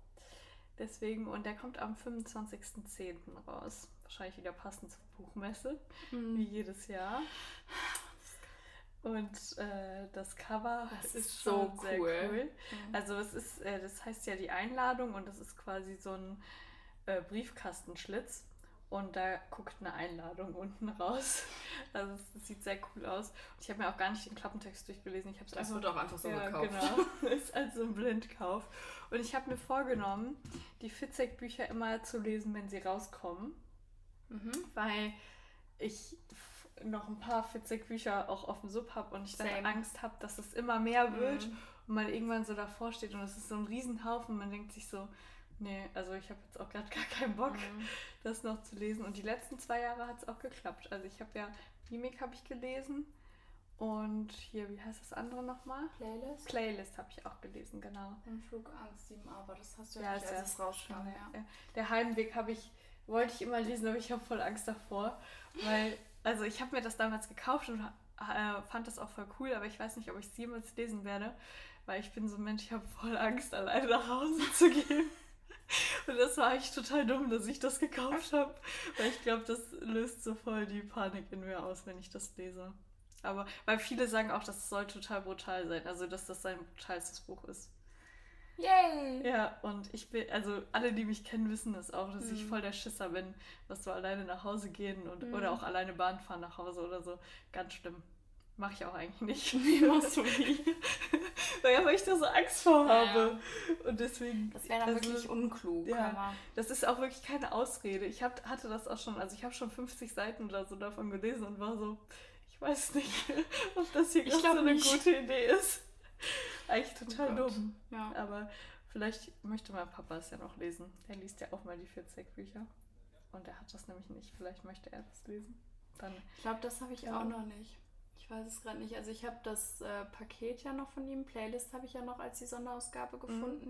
Deswegen, und der kommt am 25.10. raus. Wahrscheinlich wieder passend zur Buchmesse, mhm. wie jedes Jahr. Und äh, das Cover das ist, ist so cool. cool. Mhm. Also es ist, äh, das heißt ja die Einladung und das ist quasi so ein äh, Briefkastenschlitz. Und da guckt eine Einladung unten raus. Also es sieht sehr cool aus. Und ich habe mir auch gar nicht den Klappentext durchgelesen. Ich das einfach, wird auch einfach so ja, gekauft. Genau, ist also ein Blindkauf. Und ich habe mir vorgenommen, die Fitzek-Bücher immer zu lesen, wenn sie rauskommen. Mhm. Weil ich noch ein paar Fitzek-Bücher auch auf dem Sub habe und ich dann Same. Angst habe, dass es immer mehr wird mhm. und man irgendwann so davor steht und es ist so ein Riesenhaufen. Man denkt sich so, nee, also ich habe jetzt auch gerade gar keinen Bock, mhm. das noch zu lesen. Und die letzten zwei Jahre hat es auch geklappt. Also ich habe ja Mimik habe ich gelesen und hier, wie heißt das andere nochmal? Playlist. Playlist habe ich auch gelesen, genau. Und Flugangst 7 aber das hast du ja, ja nicht, als es rauskam. Ja. Der Heimweg habe ich, wollte ich immer lesen, aber ich habe voll Angst davor, weil also ich habe mir das damals gekauft und äh, fand das auch voll cool, aber ich weiß nicht, ob ich es jemals lesen werde, weil ich bin so ein Mensch, ich habe voll Angst, alleine nach Hause zu gehen. Und das war eigentlich total dumm, dass ich das gekauft habe, weil ich glaube, das löst so voll die Panik in mir aus, wenn ich das lese. Aber weil viele sagen auch, das soll total brutal sein, also dass das sein brutalstes Buch ist. Yay! Ja, und ich bin, also alle, die mich kennen, wissen das auch, dass mhm. ich voll der Schisser bin, was so alleine nach Hause gehen und mhm. oder auch alleine Bahn fahren nach Hause oder so. Ganz schlimm. Mache ich auch eigentlich nicht. Wie machst du nie? weil, weil ich da so Angst vor habe. Ja. Und deswegen. Das wäre dann also, wirklich unklug. Ja, das ist auch wirklich keine Ausrede. Ich hab, hatte das auch schon, also ich habe schon 50 Seiten oder so davon gelesen und war so, ich weiß nicht, ob das hier gerade so eine nicht. gute Idee ist. Eigentlich total oh dumm. Ja. Aber vielleicht möchte mein Papa es ja noch lesen. Der liest ja auch mal die 40 Bücher. Und er hat das nämlich nicht. Vielleicht möchte er das lesen. Dann, ich glaube, das habe ich auch noch nicht. Ich weiß es gerade nicht. Also ich habe das äh, Paket ja noch von ihm. Playlist habe ich ja noch als die Sonderausgabe mhm. gefunden.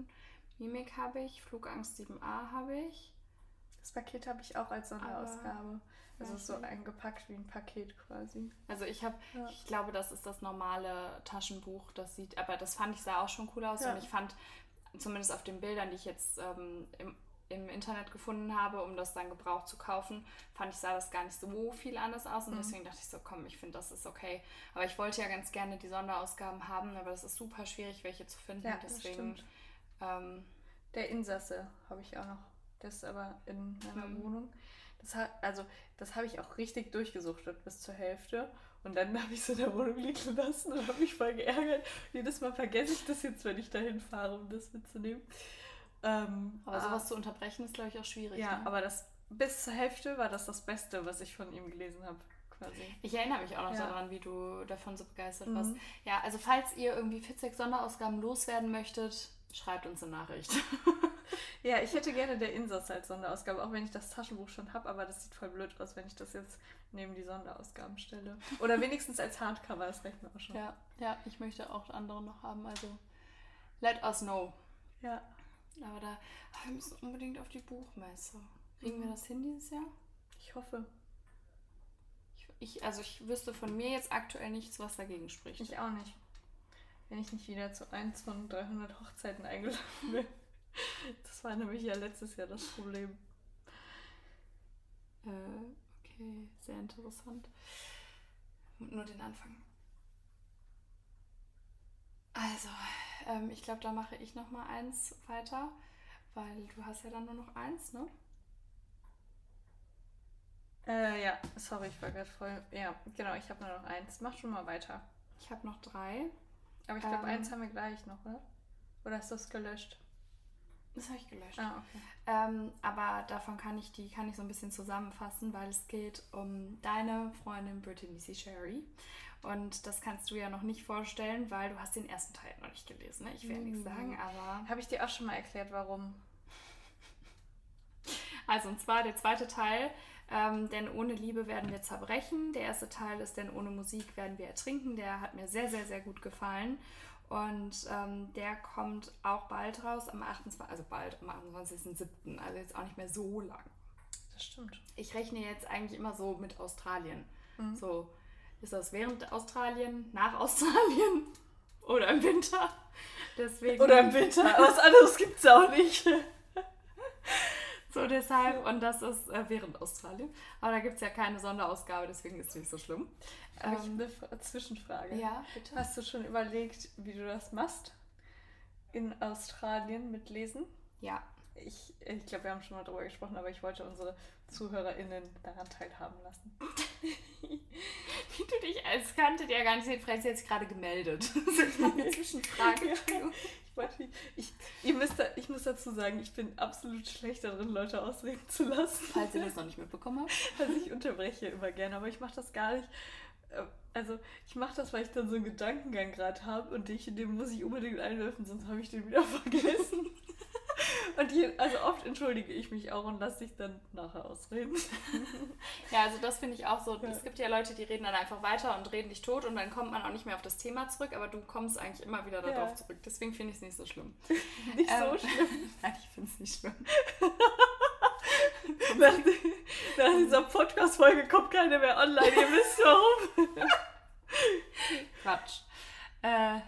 Mhm. Mimik habe ich. Flugangst 7a habe ich. Das Paket habe ich auch als Sonderausgabe. Aber also so eingepackt wie ein Paket quasi. Also ich habe, ja. ich glaube, das ist das normale Taschenbuch. Das sieht, aber das fand ich sah auch schon cool aus ja. und ich fand zumindest auf den Bildern, die ich jetzt ähm, im, im Internet gefunden habe, um das dann gebraucht zu kaufen, fand ich sah das gar nicht so viel anders aus und mhm. deswegen dachte ich so, komm, ich finde das ist okay. Aber ich wollte ja ganz gerne die Sonderausgaben haben, aber das ist super schwierig, welche zu finden. Ja, deswegen. Ähm, Der Insasse habe ich auch noch. Das ist aber in meiner mhm. Wohnung. Das hat, also, das habe ich auch richtig durchgesuchtet bis zur Hälfte. Und dann habe ich es in der Wohnung liegen lassen und habe mich voll geärgert. Jedes Mal vergesse ich das jetzt, wenn ich dahin fahre, um das mitzunehmen. Ähm, aber sowas ah, zu unterbrechen ist, glaube ich, auch schwierig. Ja, ne? aber das bis zur Hälfte war das das Beste, was ich von ihm gelesen habe. Quasi. Ich erinnere mich auch noch ja. daran, wie du davon so begeistert mhm. warst. Ja, also falls ihr irgendwie Fitzek Sonderausgaben loswerden möchtet, schreibt uns eine Nachricht. ja, ich hätte gerne der Insatz als Sonderausgabe, auch wenn ich das Taschenbuch schon habe, aber das sieht voll blöd aus, wenn ich das jetzt neben die Sonderausgaben stelle. Oder wenigstens als Hardcover, das reicht mir auch schon. Ja, ja, ich möchte auch andere noch haben, also let us know. Ja. Aber da, wir müssen unbedingt auf die Buchmesse. Kriegen wir mhm. das hin dieses Jahr? Ich hoffe. Ich, ich, also ich wüsste von mir jetzt aktuell nichts, was dagegen spricht. Ich auch nicht wenn ich nicht wieder zu eins von 300 Hochzeiten eingeladen bin. Das war nämlich ja letztes Jahr das Problem. Äh, okay, sehr interessant. Nur den Anfang. Also, ähm, ich glaube, da mache ich noch mal eins weiter, weil du hast ja dann nur noch eins, ne? Äh, ja, sorry, ich war gerade voll. Ja, genau, ich habe nur noch eins. Mach schon mal weiter. Ich habe noch drei. Aber ich glaube, ähm, eins haben wir gleich noch, oder? Oder hast du es gelöscht? Das habe ich gelöscht. Ah, okay. Ähm, aber davon kann ich die kann ich so ein bisschen zusammenfassen, weil es geht um deine Freundin Brittany C. Sherry. Und das kannst du ja noch nicht vorstellen, weil du hast den ersten Teil noch nicht gelesen. Ne? Ich will mhm. nichts sagen, aber. Habe ich dir auch schon mal erklärt, warum? Also, und zwar der zweite Teil ähm, denn ohne Liebe werden wir zerbrechen. Der erste Teil ist Denn ohne Musik werden wir ertrinken. Der hat mir sehr, sehr, sehr gut gefallen. Und ähm, der kommt auch bald raus, am 28. Also bald, am 28.07. Also jetzt auch nicht mehr so lang. Das stimmt. Ich rechne jetzt eigentlich immer so mit Australien. Mhm. So, ist das während Australien, nach Australien oder im Winter? Deswegen, oder im Winter. Was anderes gibt es auch nicht. So deshalb, und das ist äh, während Australien. Aber da gibt es ja keine Sonderausgabe, deswegen ist es nicht so schlimm. Habe ähm, ich eine Zwischenfrage? Ja, bitte. Hast du schon überlegt, wie du das machst? In Australien mit Lesen? Ja. Ich, ich glaube, wir haben schon mal darüber gesprochen, aber ich wollte unsere ZuhörerInnen daran teilhaben lassen. wie du dich als kannte, der gar nicht sehen, Franz jetzt gerade gemeldet. Das ist eine Zwischenfrage. Ja, ich, wollte, ich, ihr müsst ich muss dazu sagen, ich bin absolut schlecht darin, Leute ausreden zu lassen. Falls ihr das noch nicht mitbekommen habt. Also ich unterbreche immer gerne, aber ich mache das gar nicht äh, also ich mache das, weil ich dann so einen Gedankengang gerade habe und ich, den muss ich unbedingt einwerfen, sonst habe ich den wieder vergessen. und hier, also oft entschuldige ich mich auch und lasse dich dann nachher ausreden. ja, also das finde ich auch so. Ja. Es gibt ja Leute, die reden dann einfach weiter und reden dich tot und dann kommt man auch nicht mehr auf das Thema zurück, aber du kommst eigentlich immer wieder darauf ja. zurück. Deswegen finde ich es nicht so schlimm. nicht ähm, so schlimm? Nein, ich finde es nicht schlimm. nach, nach dieser Podcast-Folge kommt keine mehr online, ihr wisst warum. Quatsch. Äh,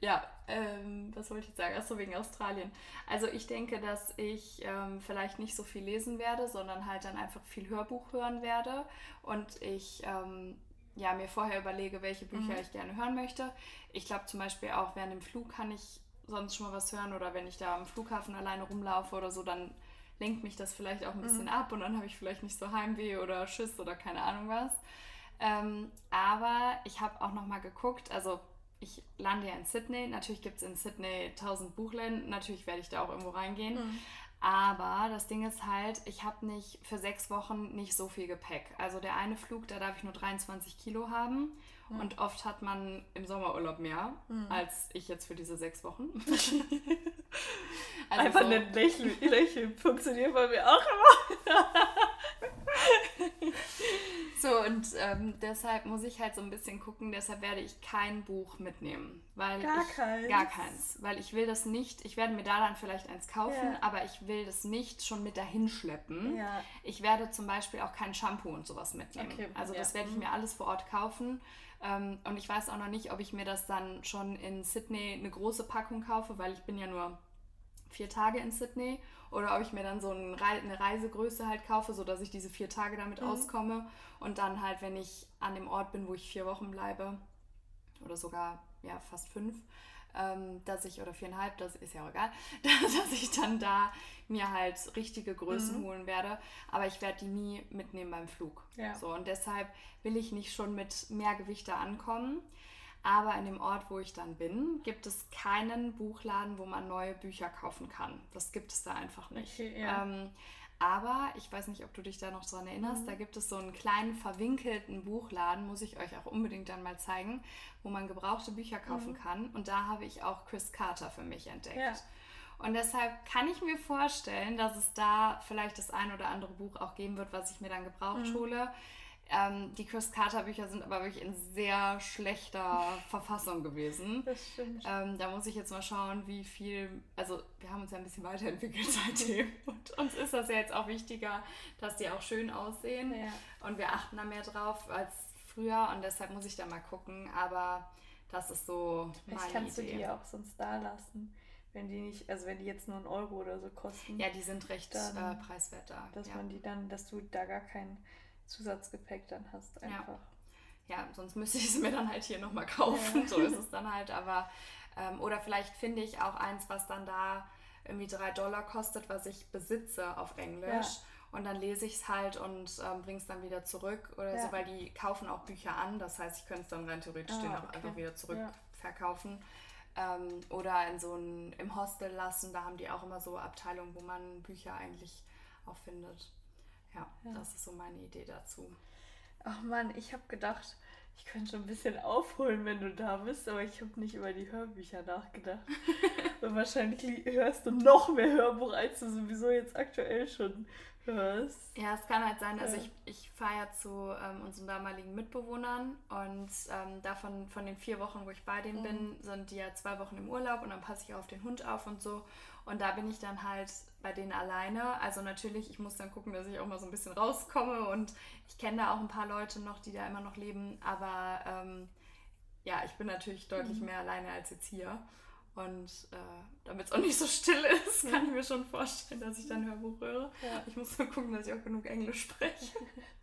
ja, ähm, was wollte ich sagen? Achso, wegen Australien. Also ich denke, dass ich ähm, vielleicht nicht so viel lesen werde, sondern halt dann einfach viel Hörbuch hören werde und ich ähm, ja, mir vorher überlege, welche Bücher mhm. ich gerne hören möchte. Ich glaube zum Beispiel auch während dem Flug kann ich sonst schon mal was hören oder wenn ich da am Flughafen alleine rumlaufe oder so, dann lenkt mich das vielleicht auch ein bisschen mhm. ab und dann habe ich vielleicht nicht so Heimweh oder Schiss oder keine Ahnung was. Ähm, aber ich habe auch noch mal geguckt, also ich lande ja in Sydney. Natürlich gibt es in Sydney tausend Buchläden. Natürlich werde ich da auch irgendwo reingehen. Mhm. Aber das Ding ist halt, ich habe nicht für sechs Wochen nicht so viel Gepäck. Also der eine Flug, da darf ich nur 23 Kilo haben. Mhm. Und oft hat man im Sommerurlaub mehr mhm. als ich jetzt für diese sechs Wochen. also Einfach so. ein Lächeln, Lächeln funktioniert bei mir auch immer. so, und ähm, deshalb muss ich halt so ein bisschen gucken, deshalb werde ich kein Buch mitnehmen. Weil gar ich, keins. Gar keins. Weil ich will das nicht, ich werde mir da dann vielleicht eins kaufen, ja. aber ich will das nicht schon mit dahin schleppen. Ja. Ich werde zum Beispiel auch kein Shampoo und sowas mitnehmen. Okay, also das werde ich mhm. mir alles vor Ort kaufen. Ähm, und ich weiß auch noch nicht, ob ich mir das dann schon in Sydney eine große Packung kaufe, weil ich bin ja nur vier Tage in Sydney. Oder ob ich mir dann so eine Reisegröße halt kaufe, sodass ich diese vier Tage damit mhm. auskomme. Und dann halt, wenn ich an dem Ort bin, wo ich vier Wochen bleibe, oder sogar ja fast fünf, ähm, dass ich, oder viereinhalb, das ist ja auch egal, dass ich dann da mir halt richtige Größen mhm. holen werde. Aber ich werde die nie mitnehmen beim Flug. Ja. So, und deshalb will ich nicht schon mit mehr Gewichte ankommen. Aber in dem Ort, wo ich dann bin, gibt es keinen Buchladen, wo man neue Bücher kaufen kann. Das gibt es da einfach nicht. Okay, ja. ähm, aber ich weiß nicht, ob du dich da noch dran erinnerst, mhm. da gibt es so einen kleinen verwinkelten Buchladen, muss ich euch auch unbedingt dann mal zeigen, wo man gebrauchte Bücher kaufen mhm. kann. Und da habe ich auch Chris Carter für mich entdeckt. Ja. Und deshalb kann ich mir vorstellen, dass es da vielleicht das ein oder andere Buch auch geben wird, was ich mir dann gebraucht mhm. hole. Ähm, die Chris Carter Bücher sind aber wirklich in sehr schlechter Verfassung gewesen. Das stimmt. Ähm, da muss ich jetzt mal schauen, wie viel. Also, wir haben uns ja ein bisschen weiterentwickelt seitdem. Und uns ist das ja jetzt auch wichtiger, dass die auch schön aussehen. Ja. Und wir achten da mehr drauf als früher. Und deshalb muss ich da mal gucken. Aber das ist so. Vielleicht kannst Idee. du die auch sonst da lassen wenn die nicht, also wenn die jetzt nur einen Euro oder so kosten. Ja, die sind recht dann, äh, preiswert da. Dass ja. man die dann, dass du da gar kein Zusatzgepäck dann hast einfach. Ja, ja sonst müsste ich es mir dann halt hier nochmal kaufen. Ja. So ist es dann halt. Aber ähm, oder vielleicht finde ich auch eins, was dann da irgendwie drei Dollar kostet, was ich besitze auf Englisch. Ja. Und dann lese ich es halt und ähm, bringe es dann wieder zurück oder ja. so, weil die kaufen auch Bücher an. Das heißt, ich könnte es dann rein theoretisch ah, den auch okay. einfach wieder zurückverkaufen. Ja. Ähm, oder in so ein, im Hostel lassen. Da haben die auch immer so Abteilungen, wo man Bücher eigentlich auch findet. Ja, ja, das ist so meine Idee dazu. Ach man, ich habe gedacht, ich könnte ein bisschen aufholen, wenn du da bist, aber ich habe nicht über die Hörbücher nachgedacht. Und wahrscheinlich hörst du noch mehr Hörbuch, als du sowieso jetzt aktuell schon Was? Ja, es kann halt sein, also ich, ich fahre ja zu ähm, unseren damaligen Mitbewohnern und ähm, davon von den vier Wochen, wo ich bei denen mhm. bin, sind die ja zwei Wochen im Urlaub und dann passe ich auf den Hund auf und so. Und da bin ich dann halt bei denen alleine. Also natürlich, ich muss dann gucken, dass ich auch mal so ein bisschen rauskomme und ich kenne da auch ein paar Leute noch, die da immer noch leben, aber ähm, ja, ich bin natürlich deutlich mhm. mehr alleine als jetzt hier. Und äh, damit es auch nicht so still ist, kann ich mir schon vorstellen, dass ich dann Hörbuch höre. Ja. Ich muss nur gucken, dass ich auch genug Englisch spreche.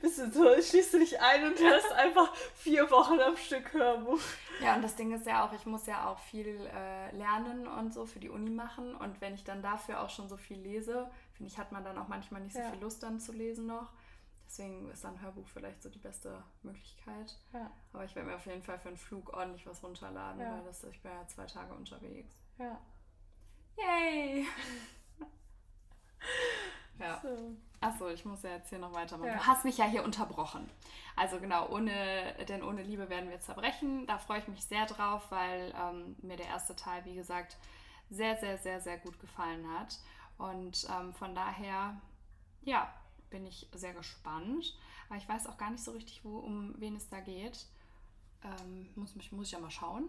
Bist du so, schließt du dich ein und hörst einfach vier Wochen am Stück Hörbuch. Ja, und das Ding ist ja auch, ich muss ja auch viel äh, lernen und so für die Uni machen. Und wenn ich dann dafür auch schon so viel lese, finde ich, hat man dann auch manchmal nicht so ja. viel Lust dann zu lesen noch. Deswegen ist dann Hörbuch vielleicht so die beste Möglichkeit. Ja. Aber ich werde mir auf jeden Fall für einen Flug ordentlich was runterladen, ja. weil das, ich bin ja zwei Tage unterwegs. Ja. Yay! ja. So. Achso, ich muss ja jetzt hier noch weitermachen. Ja. Du hast mich ja hier unterbrochen. Also genau, ohne, denn ohne Liebe werden wir zerbrechen. Da freue ich mich sehr drauf, weil ähm, mir der erste Teil, wie gesagt, sehr, sehr, sehr, sehr gut gefallen hat. Und ähm, von daher, ja, bin ich sehr gespannt. Aber ich weiß auch gar nicht so richtig, wo, um wen es da geht. Ähm, muss, muss ich ja mal schauen.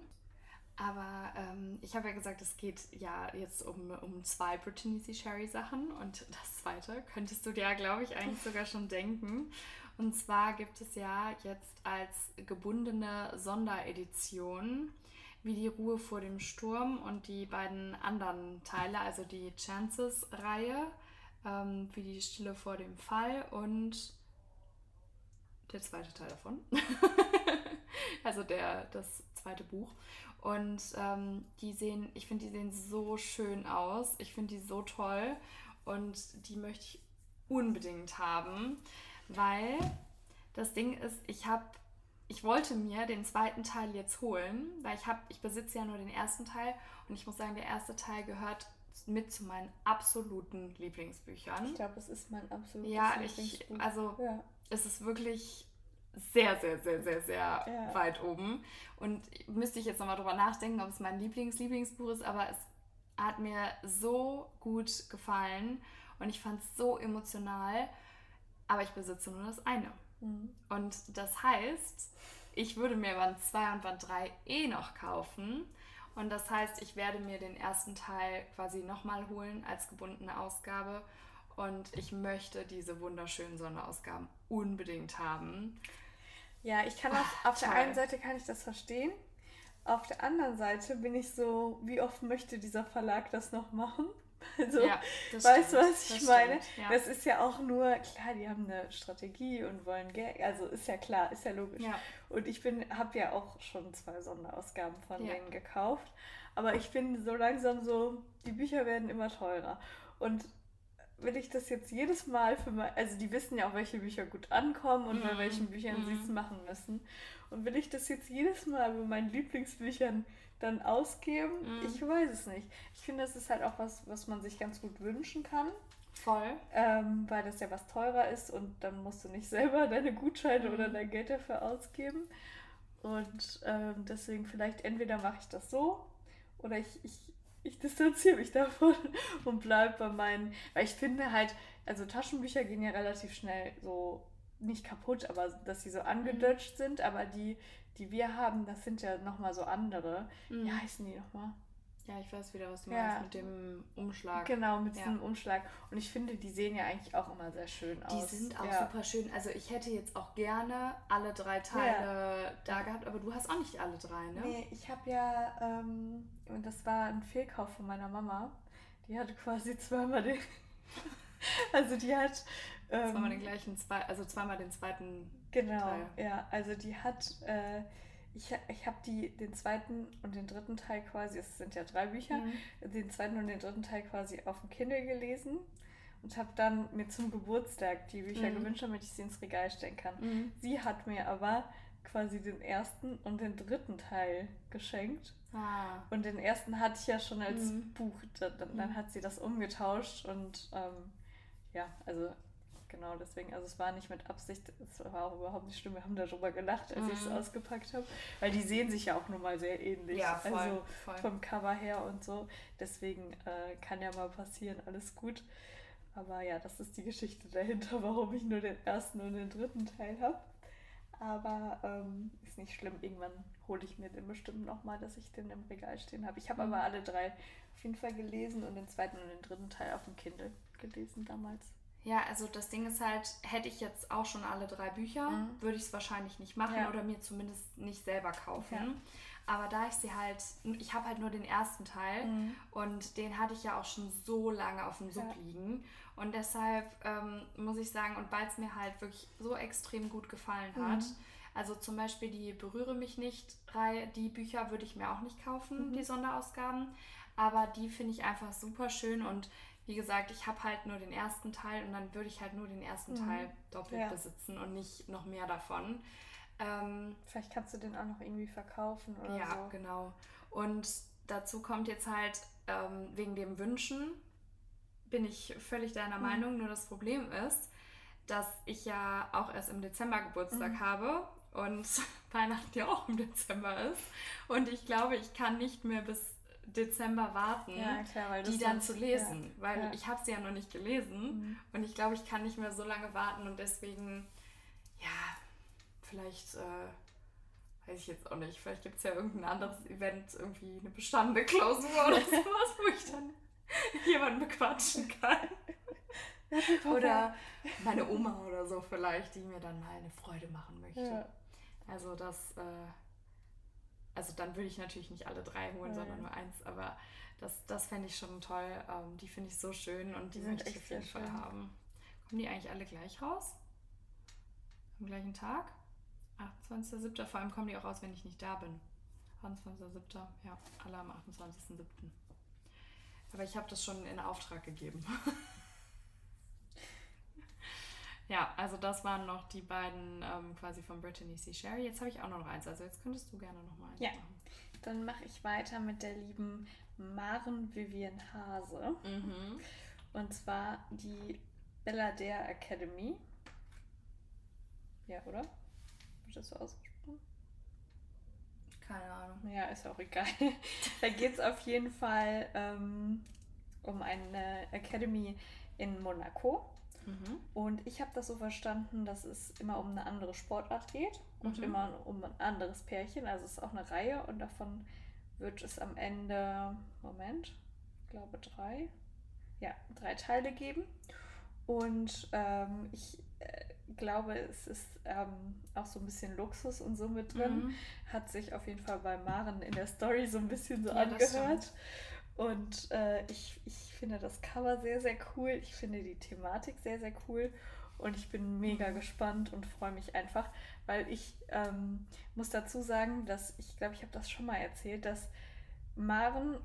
Aber ähm, ich habe ja gesagt, es geht ja jetzt um, um zwei Brittany. Sherry Sachen. Und das zweite könntest du dir, glaube ich, eigentlich sogar schon denken. Und zwar gibt es ja jetzt als gebundene Sonderedition wie die Ruhe vor dem Sturm und die beiden anderen Teile, also die Chances-Reihe ähm, wie die Stille vor dem Fall und der zweite Teil davon. also der, das zweite Buch. Und ähm, die sehen, ich finde, die sehen so schön aus. Ich finde die so toll. Und die möchte ich unbedingt haben, weil das Ding ist, ich habe, ich wollte mir den zweiten Teil jetzt holen, weil ich habe, ich besitze ja nur den ersten Teil und ich muss sagen, der erste Teil gehört mit zu meinen absoluten Lieblingsbüchern. Ich glaube, es ist mein absolutes ja, Lieblingsbuch. Ich, also ja. es ist wirklich sehr, sehr, sehr, sehr, sehr ja. weit oben. Und müsste ich jetzt nochmal drüber nachdenken, ob es mein Lieblings-Lieblingsbuch ist, aber es hat mir so gut gefallen und ich fand es so emotional, aber ich besitze nur das eine. Mhm. Und das heißt, ich würde mir Band 2 und Band 3 eh noch kaufen und das heißt, ich werde mir den ersten Teil quasi nochmal holen als gebundene Ausgabe. Und ich möchte diese wunderschönen Sonderausgaben unbedingt haben. Ja, ich kann das, Ach, auf toll. der einen Seite kann ich das verstehen. Auf der anderen Seite bin ich so, wie oft möchte dieser Verlag das noch machen? Also, ja, weißt du, was ich das meine? Stimmt, ja. Das ist ja auch nur, klar, die haben eine Strategie und wollen Geld, also ist ja klar, ist ja logisch. Ja. Und ich habe ja auch schon zwei Sonderausgaben von denen gekauft. Aber ich finde so langsam so, die Bücher werden immer teurer. Und will ich das jetzt jedes Mal für mal, also die wissen ja auch, welche Bücher gut ankommen und mm. bei mhm. welchen Büchern mm. sie es mhm. machen müssen. Und will ich das jetzt jedes Mal bei meinen Lieblingsbüchern dann ausgeben? Mm. Ich weiß es nicht. Ich finde, das ist halt auch was, was man sich ganz gut wünschen kann. Voll. Ähm, weil das ja was teurer ist und dann musst du nicht selber deine Gutscheine oder mhm. dein Geld dafür ausgeben. Und ähm, deswegen vielleicht entweder mache ich das so oder ich, ich, ich distanziere mich davon und bleibe bei meinen. Weil ich finde halt, also Taschenbücher gehen ja relativ schnell so nicht kaputt, aber dass sie so angedutscht mhm. sind, aber die, die wir haben, das sind ja nochmal so andere. Mhm. Wie heißen die nochmal? Ja, ich weiß wieder, was du meinst mit dem Umschlag. Genau, mit ja. diesem Umschlag. Und ich finde, die sehen ja eigentlich auch immer sehr schön aus. Die sind auch ja. super schön. Also ich hätte jetzt auch gerne alle drei Teile da gehabt, aber du hast auch nicht alle drei, ne? Nee, ich habe ja, ähm, und das war ein Fehlkauf von meiner Mama. Die hatte quasi zweimal den. also die hat. Ähm, zweimal den gleichen, zwei, also zweimal den zweiten. Genau, Teil. ja. Also die hat. Äh, ich, ich habe den zweiten und den dritten Teil quasi, es sind ja drei Bücher, mhm. den zweiten und den dritten Teil quasi auf dem Kindle gelesen und habe dann mir zum Geburtstag die Bücher mhm. gewünscht, damit ich sie ins Regal stellen kann. Mhm. Sie hat mir aber quasi den ersten und den dritten Teil geschenkt. Ah. Und den ersten hatte ich ja schon als mhm. Buch. Dann, dann, mhm. hat sie das umgetauscht und ähm, ja, also genau deswegen. Also es war nicht mit Absicht, es war auch überhaupt nicht schlimm. Wir haben darüber gelacht, als mhm. ich es ausgepackt habe. Weil die sehen sich ja auch nun mal sehr ähnlich. Ja, voll, also voll. vom Cover her und so. Deswegen äh, kann ja mal passieren, alles gut. aber ja, das ist die Geschichte dahinter, warum ich nur den ersten und den dritten Teil habe. Aber ähm, ist nicht schlimm. Irgendwann hole ich mir den bestimmt nochmal, dass ich den im Regal stehen habe. Ich habe mhm. aber alle drei auf jeden Fall gelesen und den zweiten und den dritten Teil auf dem Kindle gelesen damals. Ja, also das Ding ist halt, hätte ich jetzt auch schon alle drei Bücher, mhm. würde ich es wahrscheinlich nicht machen ja. oder mir zumindest nicht selber kaufen. Ja. Aber da ich sie halt, ich habe halt nur den ersten Teil mhm. und den hatte ich ja auch schon so lange auf dem Sub ja. liegen. Und deshalb ähm, muss ich sagen, und weil es mir halt wirklich so extrem gut gefallen hat, mhm. also zum Beispiel die Berühre mich nicht Reihe, die Bücher würde ich mir auch nicht kaufen, mhm. die Sonderausgaben. Aber die finde ich einfach super schön und wie gesagt, ich habe halt nur den ersten Teil und dann würde ich halt nur den ersten mhm. Teil doppelt ja. besitzen und nicht noch mehr davon. Ähm, Vielleicht kannst du den auch noch irgendwie verkaufen oder ja, so. Ja, genau. Und dazu kommt jetzt halt ähm, wegen dem Wünschen, bin ich völlig deiner mhm. Meinung. Nur das Problem ist, dass ich ja auch erst im Dezember Geburtstag mhm. habe und Weihnachten ja auch im Dezember ist. Und ich glaube, ich kann nicht mehr bis Dezember warten, ja, klar, die dann zu lesen, ja, weil ja. ich habe sie ja noch nicht gelesen mhm. und ich glaube, ich kann nicht mehr so lange warten und deswegen, ja, vielleicht, äh, weiß ich jetzt auch nicht, vielleicht gibt es ja irgendein anderes Event, irgendwie eine bestandene Klausur oder sowas, wo ich dann jemanden bequatschen kann. oder meine Oma oder so vielleicht, die mir dann mal eine Freude machen möchte. Also das, äh, also dann würde ich natürlich nicht alle drei holen, ja. sondern nur eins, aber das, das fände ich schon toll. Ähm, die finde ich so schön und die, die möchte ich auf jeden Fall haben. Kommen die eigentlich alle gleich raus? Am gleichen Tag? 28.07. Vor allem kommen die auch raus, wenn ich nicht da bin. 28.07. Ja, alle am 28.07. Aber ich habe das schon in Auftrag gegeben. ja, also das waren noch die beiden ähm, quasi von Brittany C. Sherry. Jetzt habe ich auch noch eins. Also jetzt könntest du gerne noch mal eins ja. machen. Dann mache ich weiter mit der lieben Maren Vivian Hase. Mhm. Und zwar die Belladere Academy. Ja, oder? Wird das so ausgesprochen? Keine Ahnung. Ja, ist auch egal. da geht es auf jeden Fall ähm, um eine Academy in Monaco. Mhm. Und ich habe das so verstanden, dass es immer um eine andere Sportart geht und mhm. immer um ein anderes Pärchen. Also es ist auch eine Reihe und davon wird es am Ende, Moment, ich glaube drei, ja, drei Teile geben. Und ähm, ich äh, glaube, es ist ähm, auch so ein bisschen Luxus und so mit drin. Mhm. Hat sich auf jeden Fall bei Maren in der Story so ein bisschen so ja, angehört. Und äh, ich, ich finde das Cover sehr, sehr cool. Ich finde die Thematik sehr, sehr cool. Und ich bin mega gespannt und freue mich einfach, weil ich ähm, muss dazu sagen, dass ich glaube, ich habe das schon mal erzählt, dass Maren,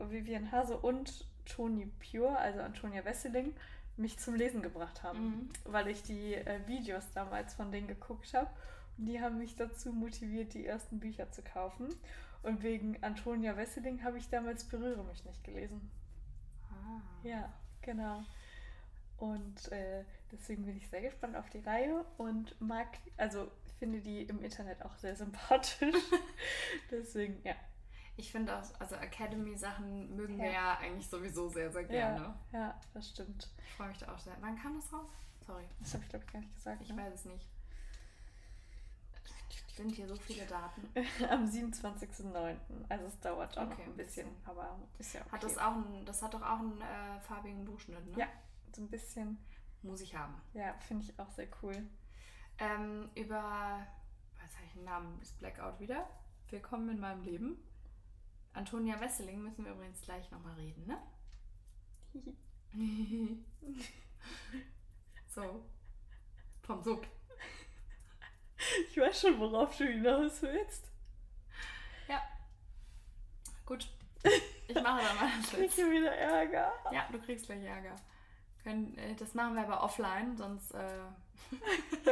Vivian Hase und Toni Pure, also Antonia Wesseling, mich zum Lesen gebracht haben, mhm. weil ich die äh, Videos damals von denen geguckt habe. Und die haben mich dazu motiviert, die ersten Bücher zu kaufen. Und wegen Antonia Wesseling habe ich damals Berühre mich nicht gelesen. Ah. Ja, genau. Und äh, deswegen bin ich sehr gespannt auf die Reihe und mag, also finde die im Internet auch sehr sympathisch. deswegen, ja, ich finde auch, also Academy-Sachen mögen ja. wir ja eigentlich sowieso sehr, sehr gerne. Ja, ja das stimmt. Ich freue mich da auch sehr. Wann kam das raus? Sorry. Das habe ich, glaube ich, gar nicht gesagt. Ich ne? weiß es nicht. Sind hier so viele Daten? Am 27.09. Also es dauert auch okay, ein bisschen, bisschen, aber ist ja okay. Hat das auch ein, das hat doch auch einen äh, farbigen Buchschnitt, ne? Ja, so ein bisschen. Muss ich haben. Ja, finde ich auch sehr cool. Ähm, über, was habe ich den Namen? Ist Blackout wieder? Willkommen in meinem Leben. Antonia Wesseling müssen wir übrigens gleich nochmal reden, ne? so. Vom Sub. Ich weiß schon, worauf du hinaus willst. Ja. Gut. Ich mache dann mal das Kriegst du wieder Ärger? Ja, du kriegst gleich Ärger. Können, äh, das machen wir aber offline, sonst. Äh...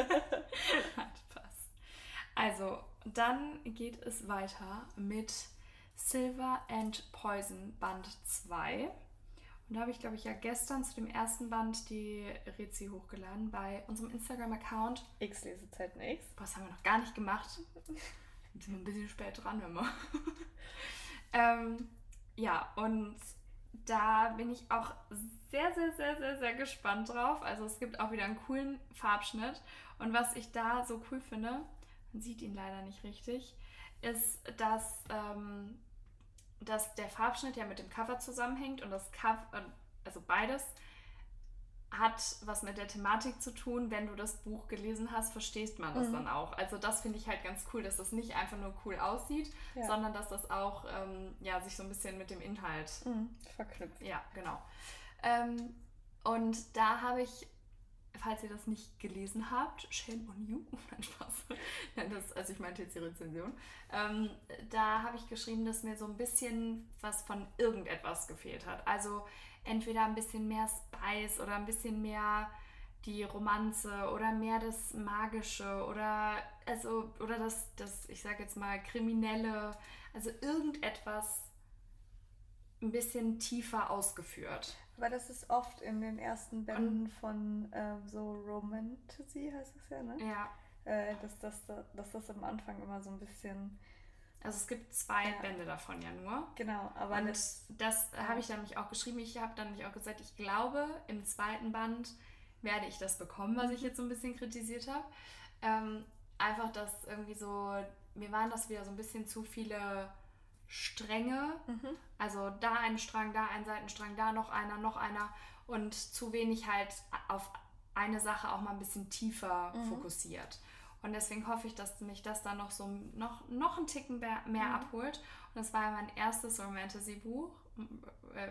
Hat Spaß. Also, dann geht es weiter mit Silver and Poison Band 2. Und da habe ich, glaube ich, ja gestern zu dem ersten Band die Rezi hochgeladen bei unserem Instagram-Account. X Lesezeiten X. Was haben wir noch gar nicht gemacht. Sind wir ein bisschen spät dran immer. ähm, ja, und da bin ich auch sehr, sehr, sehr, sehr, sehr gespannt drauf. Also es gibt auch wieder einen coolen Farbschnitt. Und was ich da so cool finde, man sieht ihn leider nicht richtig, ist, dass, ähm, dass der Farbschnitt ja mit dem Cover zusammenhängt und das Cover, also beides, hat was mit der Thematik zu tun. Wenn du das Buch gelesen hast, verstehst man das mhm. dann auch. Also das finde ich halt ganz cool, dass das nicht einfach nur cool aussieht, ja. sondern dass das auch ähm, ja, sich so ein bisschen mit dem Inhalt mhm. verknüpft. Ja, genau. Ähm, und da habe ich, falls ihr das nicht gelesen habt, shame on you, nein Spaß, das, also ich meinte jetzt die Rezension, ähm, da habe ich geschrieben, dass mir so ein bisschen was von irgendetwas gefehlt hat. Also entweder ein bisschen mehr Spice oder ein bisschen mehr die Romanze oder mehr das Magische oder also oder das, das ich sage jetzt mal Kriminelle, also irgendetwas ein bisschen tiefer ausgeführt. Aber das ist oft in den ersten Bänden von äh, so Romantasy heißt es ja, ne? Ja. Äh, dass, das, dass das am Anfang immer so ein bisschen also es gibt zwei ja. Bände davon ja nur. Genau, aber und das, das ja. habe ich dann nämlich auch geschrieben. Ich habe dann nämlich auch gesagt, ich glaube, im zweiten Band werde ich das bekommen, was ich mhm. jetzt so ein bisschen kritisiert habe. Ähm, einfach, dass irgendwie so, mir waren das wieder so ein bisschen zu viele Stränge. Mhm. Also da ein Strang, da ein Seitenstrang, da noch einer, noch einer und zu wenig halt auf eine Sache auch mal ein bisschen tiefer mhm. fokussiert. Und deswegen hoffe ich, dass mich das dann noch so noch, noch einen Ticken mehr, mehr mhm. abholt. Und das war ja mein erstes Romantasy-Buch. Äh,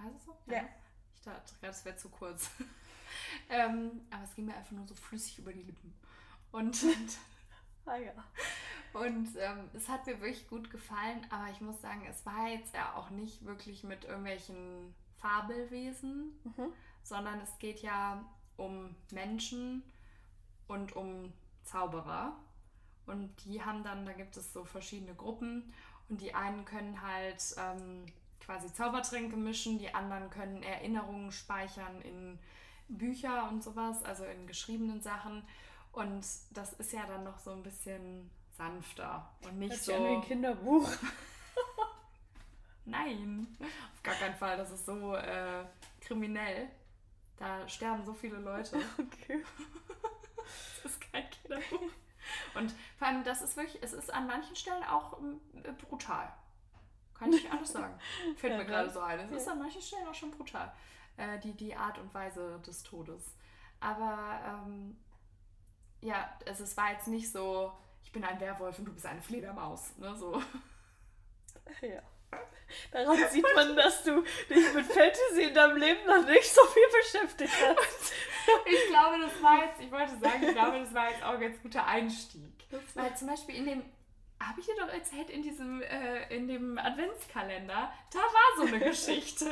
heißt es so? Ja. ja. Ich dachte gerade, es wäre zu kurz. ähm, aber es ging mir einfach nur so flüssig über die Lippen. Und, ah, ja. und ähm, es hat mir wirklich gut gefallen, aber ich muss sagen, es war jetzt ja auch nicht wirklich mit irgendwelchen Fabelwesen, mhm. sondern es geht ja um Menschen und um Zauberer. Und die haben dann, da gibt es so verschiedene Gruppen und die einen können halt ähm, quasi Zaubertränke mischen, die anderen können Erinnerungen speichern in Bücher und sowas, also in geschriebenen Sachen. Und das ist ja dann noch so ein bisschen sanfter und nicht das so. Ja ein Kinderbuch. Nein, auf gar keinen Fall. Das ist so äh, kriminell. Da sterben so viele Leute. Okay. das ist kein Kinderbuch. Und vor allem, das ist wirklich, es ist an manchen Stellen auch äh, brutal. Kann ich anders sagen. Fällt mir gerade so ein. Es ist an manchen Stellen auch schon brutal. Äh, die, die Art und Weise des Todes. Aber ähm, ja, es, es war jetzt nicht so, ich bin ein Werwolf und du bist eine Fledermaus. Ne, so. Ja. Daran sieht man, dass du dich mit Fantasy in deinem Leben noch nicht so viel beschäftigt hast. ich glaube, das war jetzt, ich wollte sagen, ich glaube, das war jetzt auch ein ganz guter Einstieg. Weil zum Beispiel in dem, habe ich dir doch erzählt, in diesem, äh, in dem Adventskalender, da war so eine Geschichte.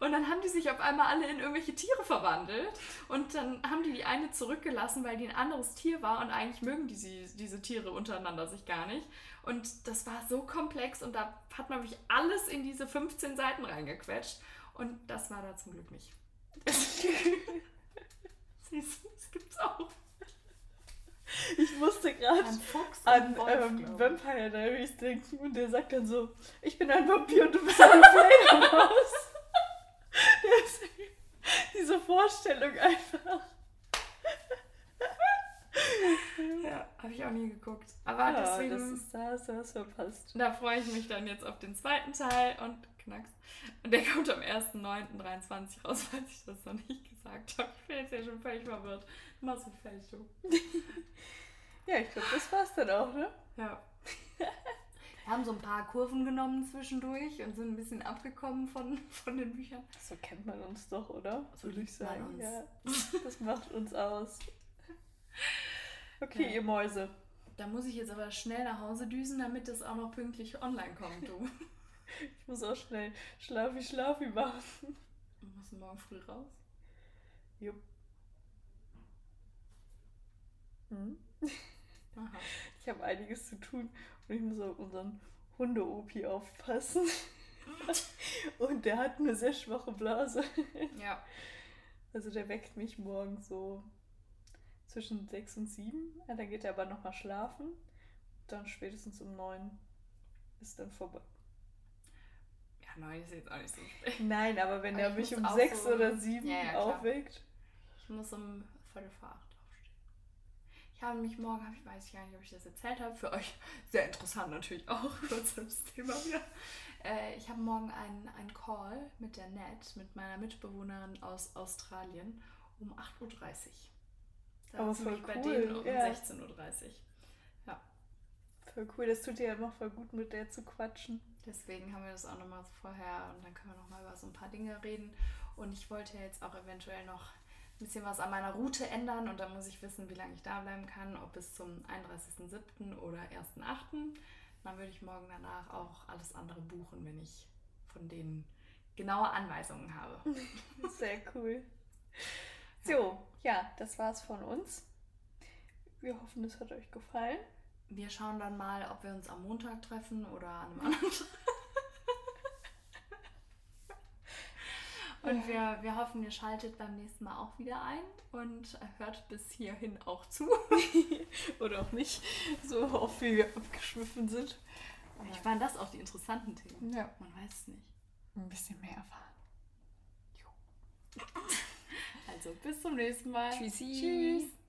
Und dann haben die sich auf einmal alle in irgendwelche Tiere verwandelt. Und dann haben die die eine zurückgelassen, weil die ein anderes Tier war. Und eigentlich mögen die, diese Tiere untereinander sich gar nicht. Und das war so komplex und da hat man mich alles in diese 15 Seiten reingequetscht. Und das war da zum Glück nicht. Siehst du, das gibt's auch. Ich musste gerade an ähm, Vampire Diaries denken und der sagt dann so, ich bin ein Vampir und du bist eine Fledermaus. diese Vorstellung einfach. ja, habe ich auch nie geguckt. Aber ja, deswegen. Das ist, da hast du was verpasst. Da freue ich mich dann jetzt auf den zweiten Teil und knacks. Und der kommt am 1.9.23 raus, falls ich das noch nicht gesagt habe. Ich bin jetzt ja schon völlig verwirrt. Du fertig, du. ja, ich glaube, das war's dann auch, ne? Ja. Wir haben so ein paar Kurven genommen zwischendurch und sind ein bisschen abgekommen von, von den Büchern. So kennt man uns doch, oder? So würde ich sagen. Ja, das macht uns aus. Okay, ja. ihr Mäuse. Da muss ich jetzt aber schnell nach Hause düsen, damit das auch noch pünktlich online kommt, du. ich muss auch schnell schlafi schlafi machen. Du musst morgen früh raus? Jupp. Hm? Aha. Ich habe einiges zu tun und ich muss auf unseren Hunde-Opi aufpassen. und der hat eine sehr schwache Blase. Ja. Also der weckt mich morgen so zwischen sechs und sieben. Dann geht er aber nochmal schlafen. Dann spätestens um neun ist dann vorbei. Ja, Ja, neun ist jetzt auch nicht so spät. Nein, aber wenn Aber er ich mich um sechs so- oder sieben Ja, ja, aufweckt. Ich muss um Viertel vor acht aufstehen. Ich habe mich morgen, ich weiß gar nicht, ob ich das erzählt habe, für euch sehr interessant natürlich auch, kurz das Thema wieder. Äh, ich habe morgen einen, einen Call mit der Net, mit meiner Mitbewohnerin aus Australien um 8.30 Uhr. Da Aber voll ich bei cool, denen um ja. 16.30 Uhr. Voll cool, das tut dir ja immer voll gut, mit der zu quatschen. Deswegen haben wir das auch nochmal vorher und dann können wir nochmal über so ein paar Dinge reden. Und ich wollte jetzt auch eventuell noch ein bisschen was an meiner Route ändern und dann muss ich wissen, wie lange ich da bleiben kann, ob bis zum 31.07. oder 1.08. Dann würde ich morgen danach auch alles andere buchen, wenn ich von denen genaue Anweisungen habe. Sehr cool. So, ja, das war's von uns. Wir hoffen, es hat euch gefallen. Wir schauen dann mal, ob wir uns am Montag treffen oder an einem anderen Tag. Und wir, wir hoffen, ihr schaltet beim nächsten Mal auch wieder ein und hört bis hierhin auch zu. Oder auch nicht, so oft wie wir abgeschwiffen sind. Vielleicht waren das auch die interessanten Themen. Ja, Man weiß es nicht. ein bisschen mehr erfahren. Also bis zum nächsten Mal. Tschüssi. Tschüss.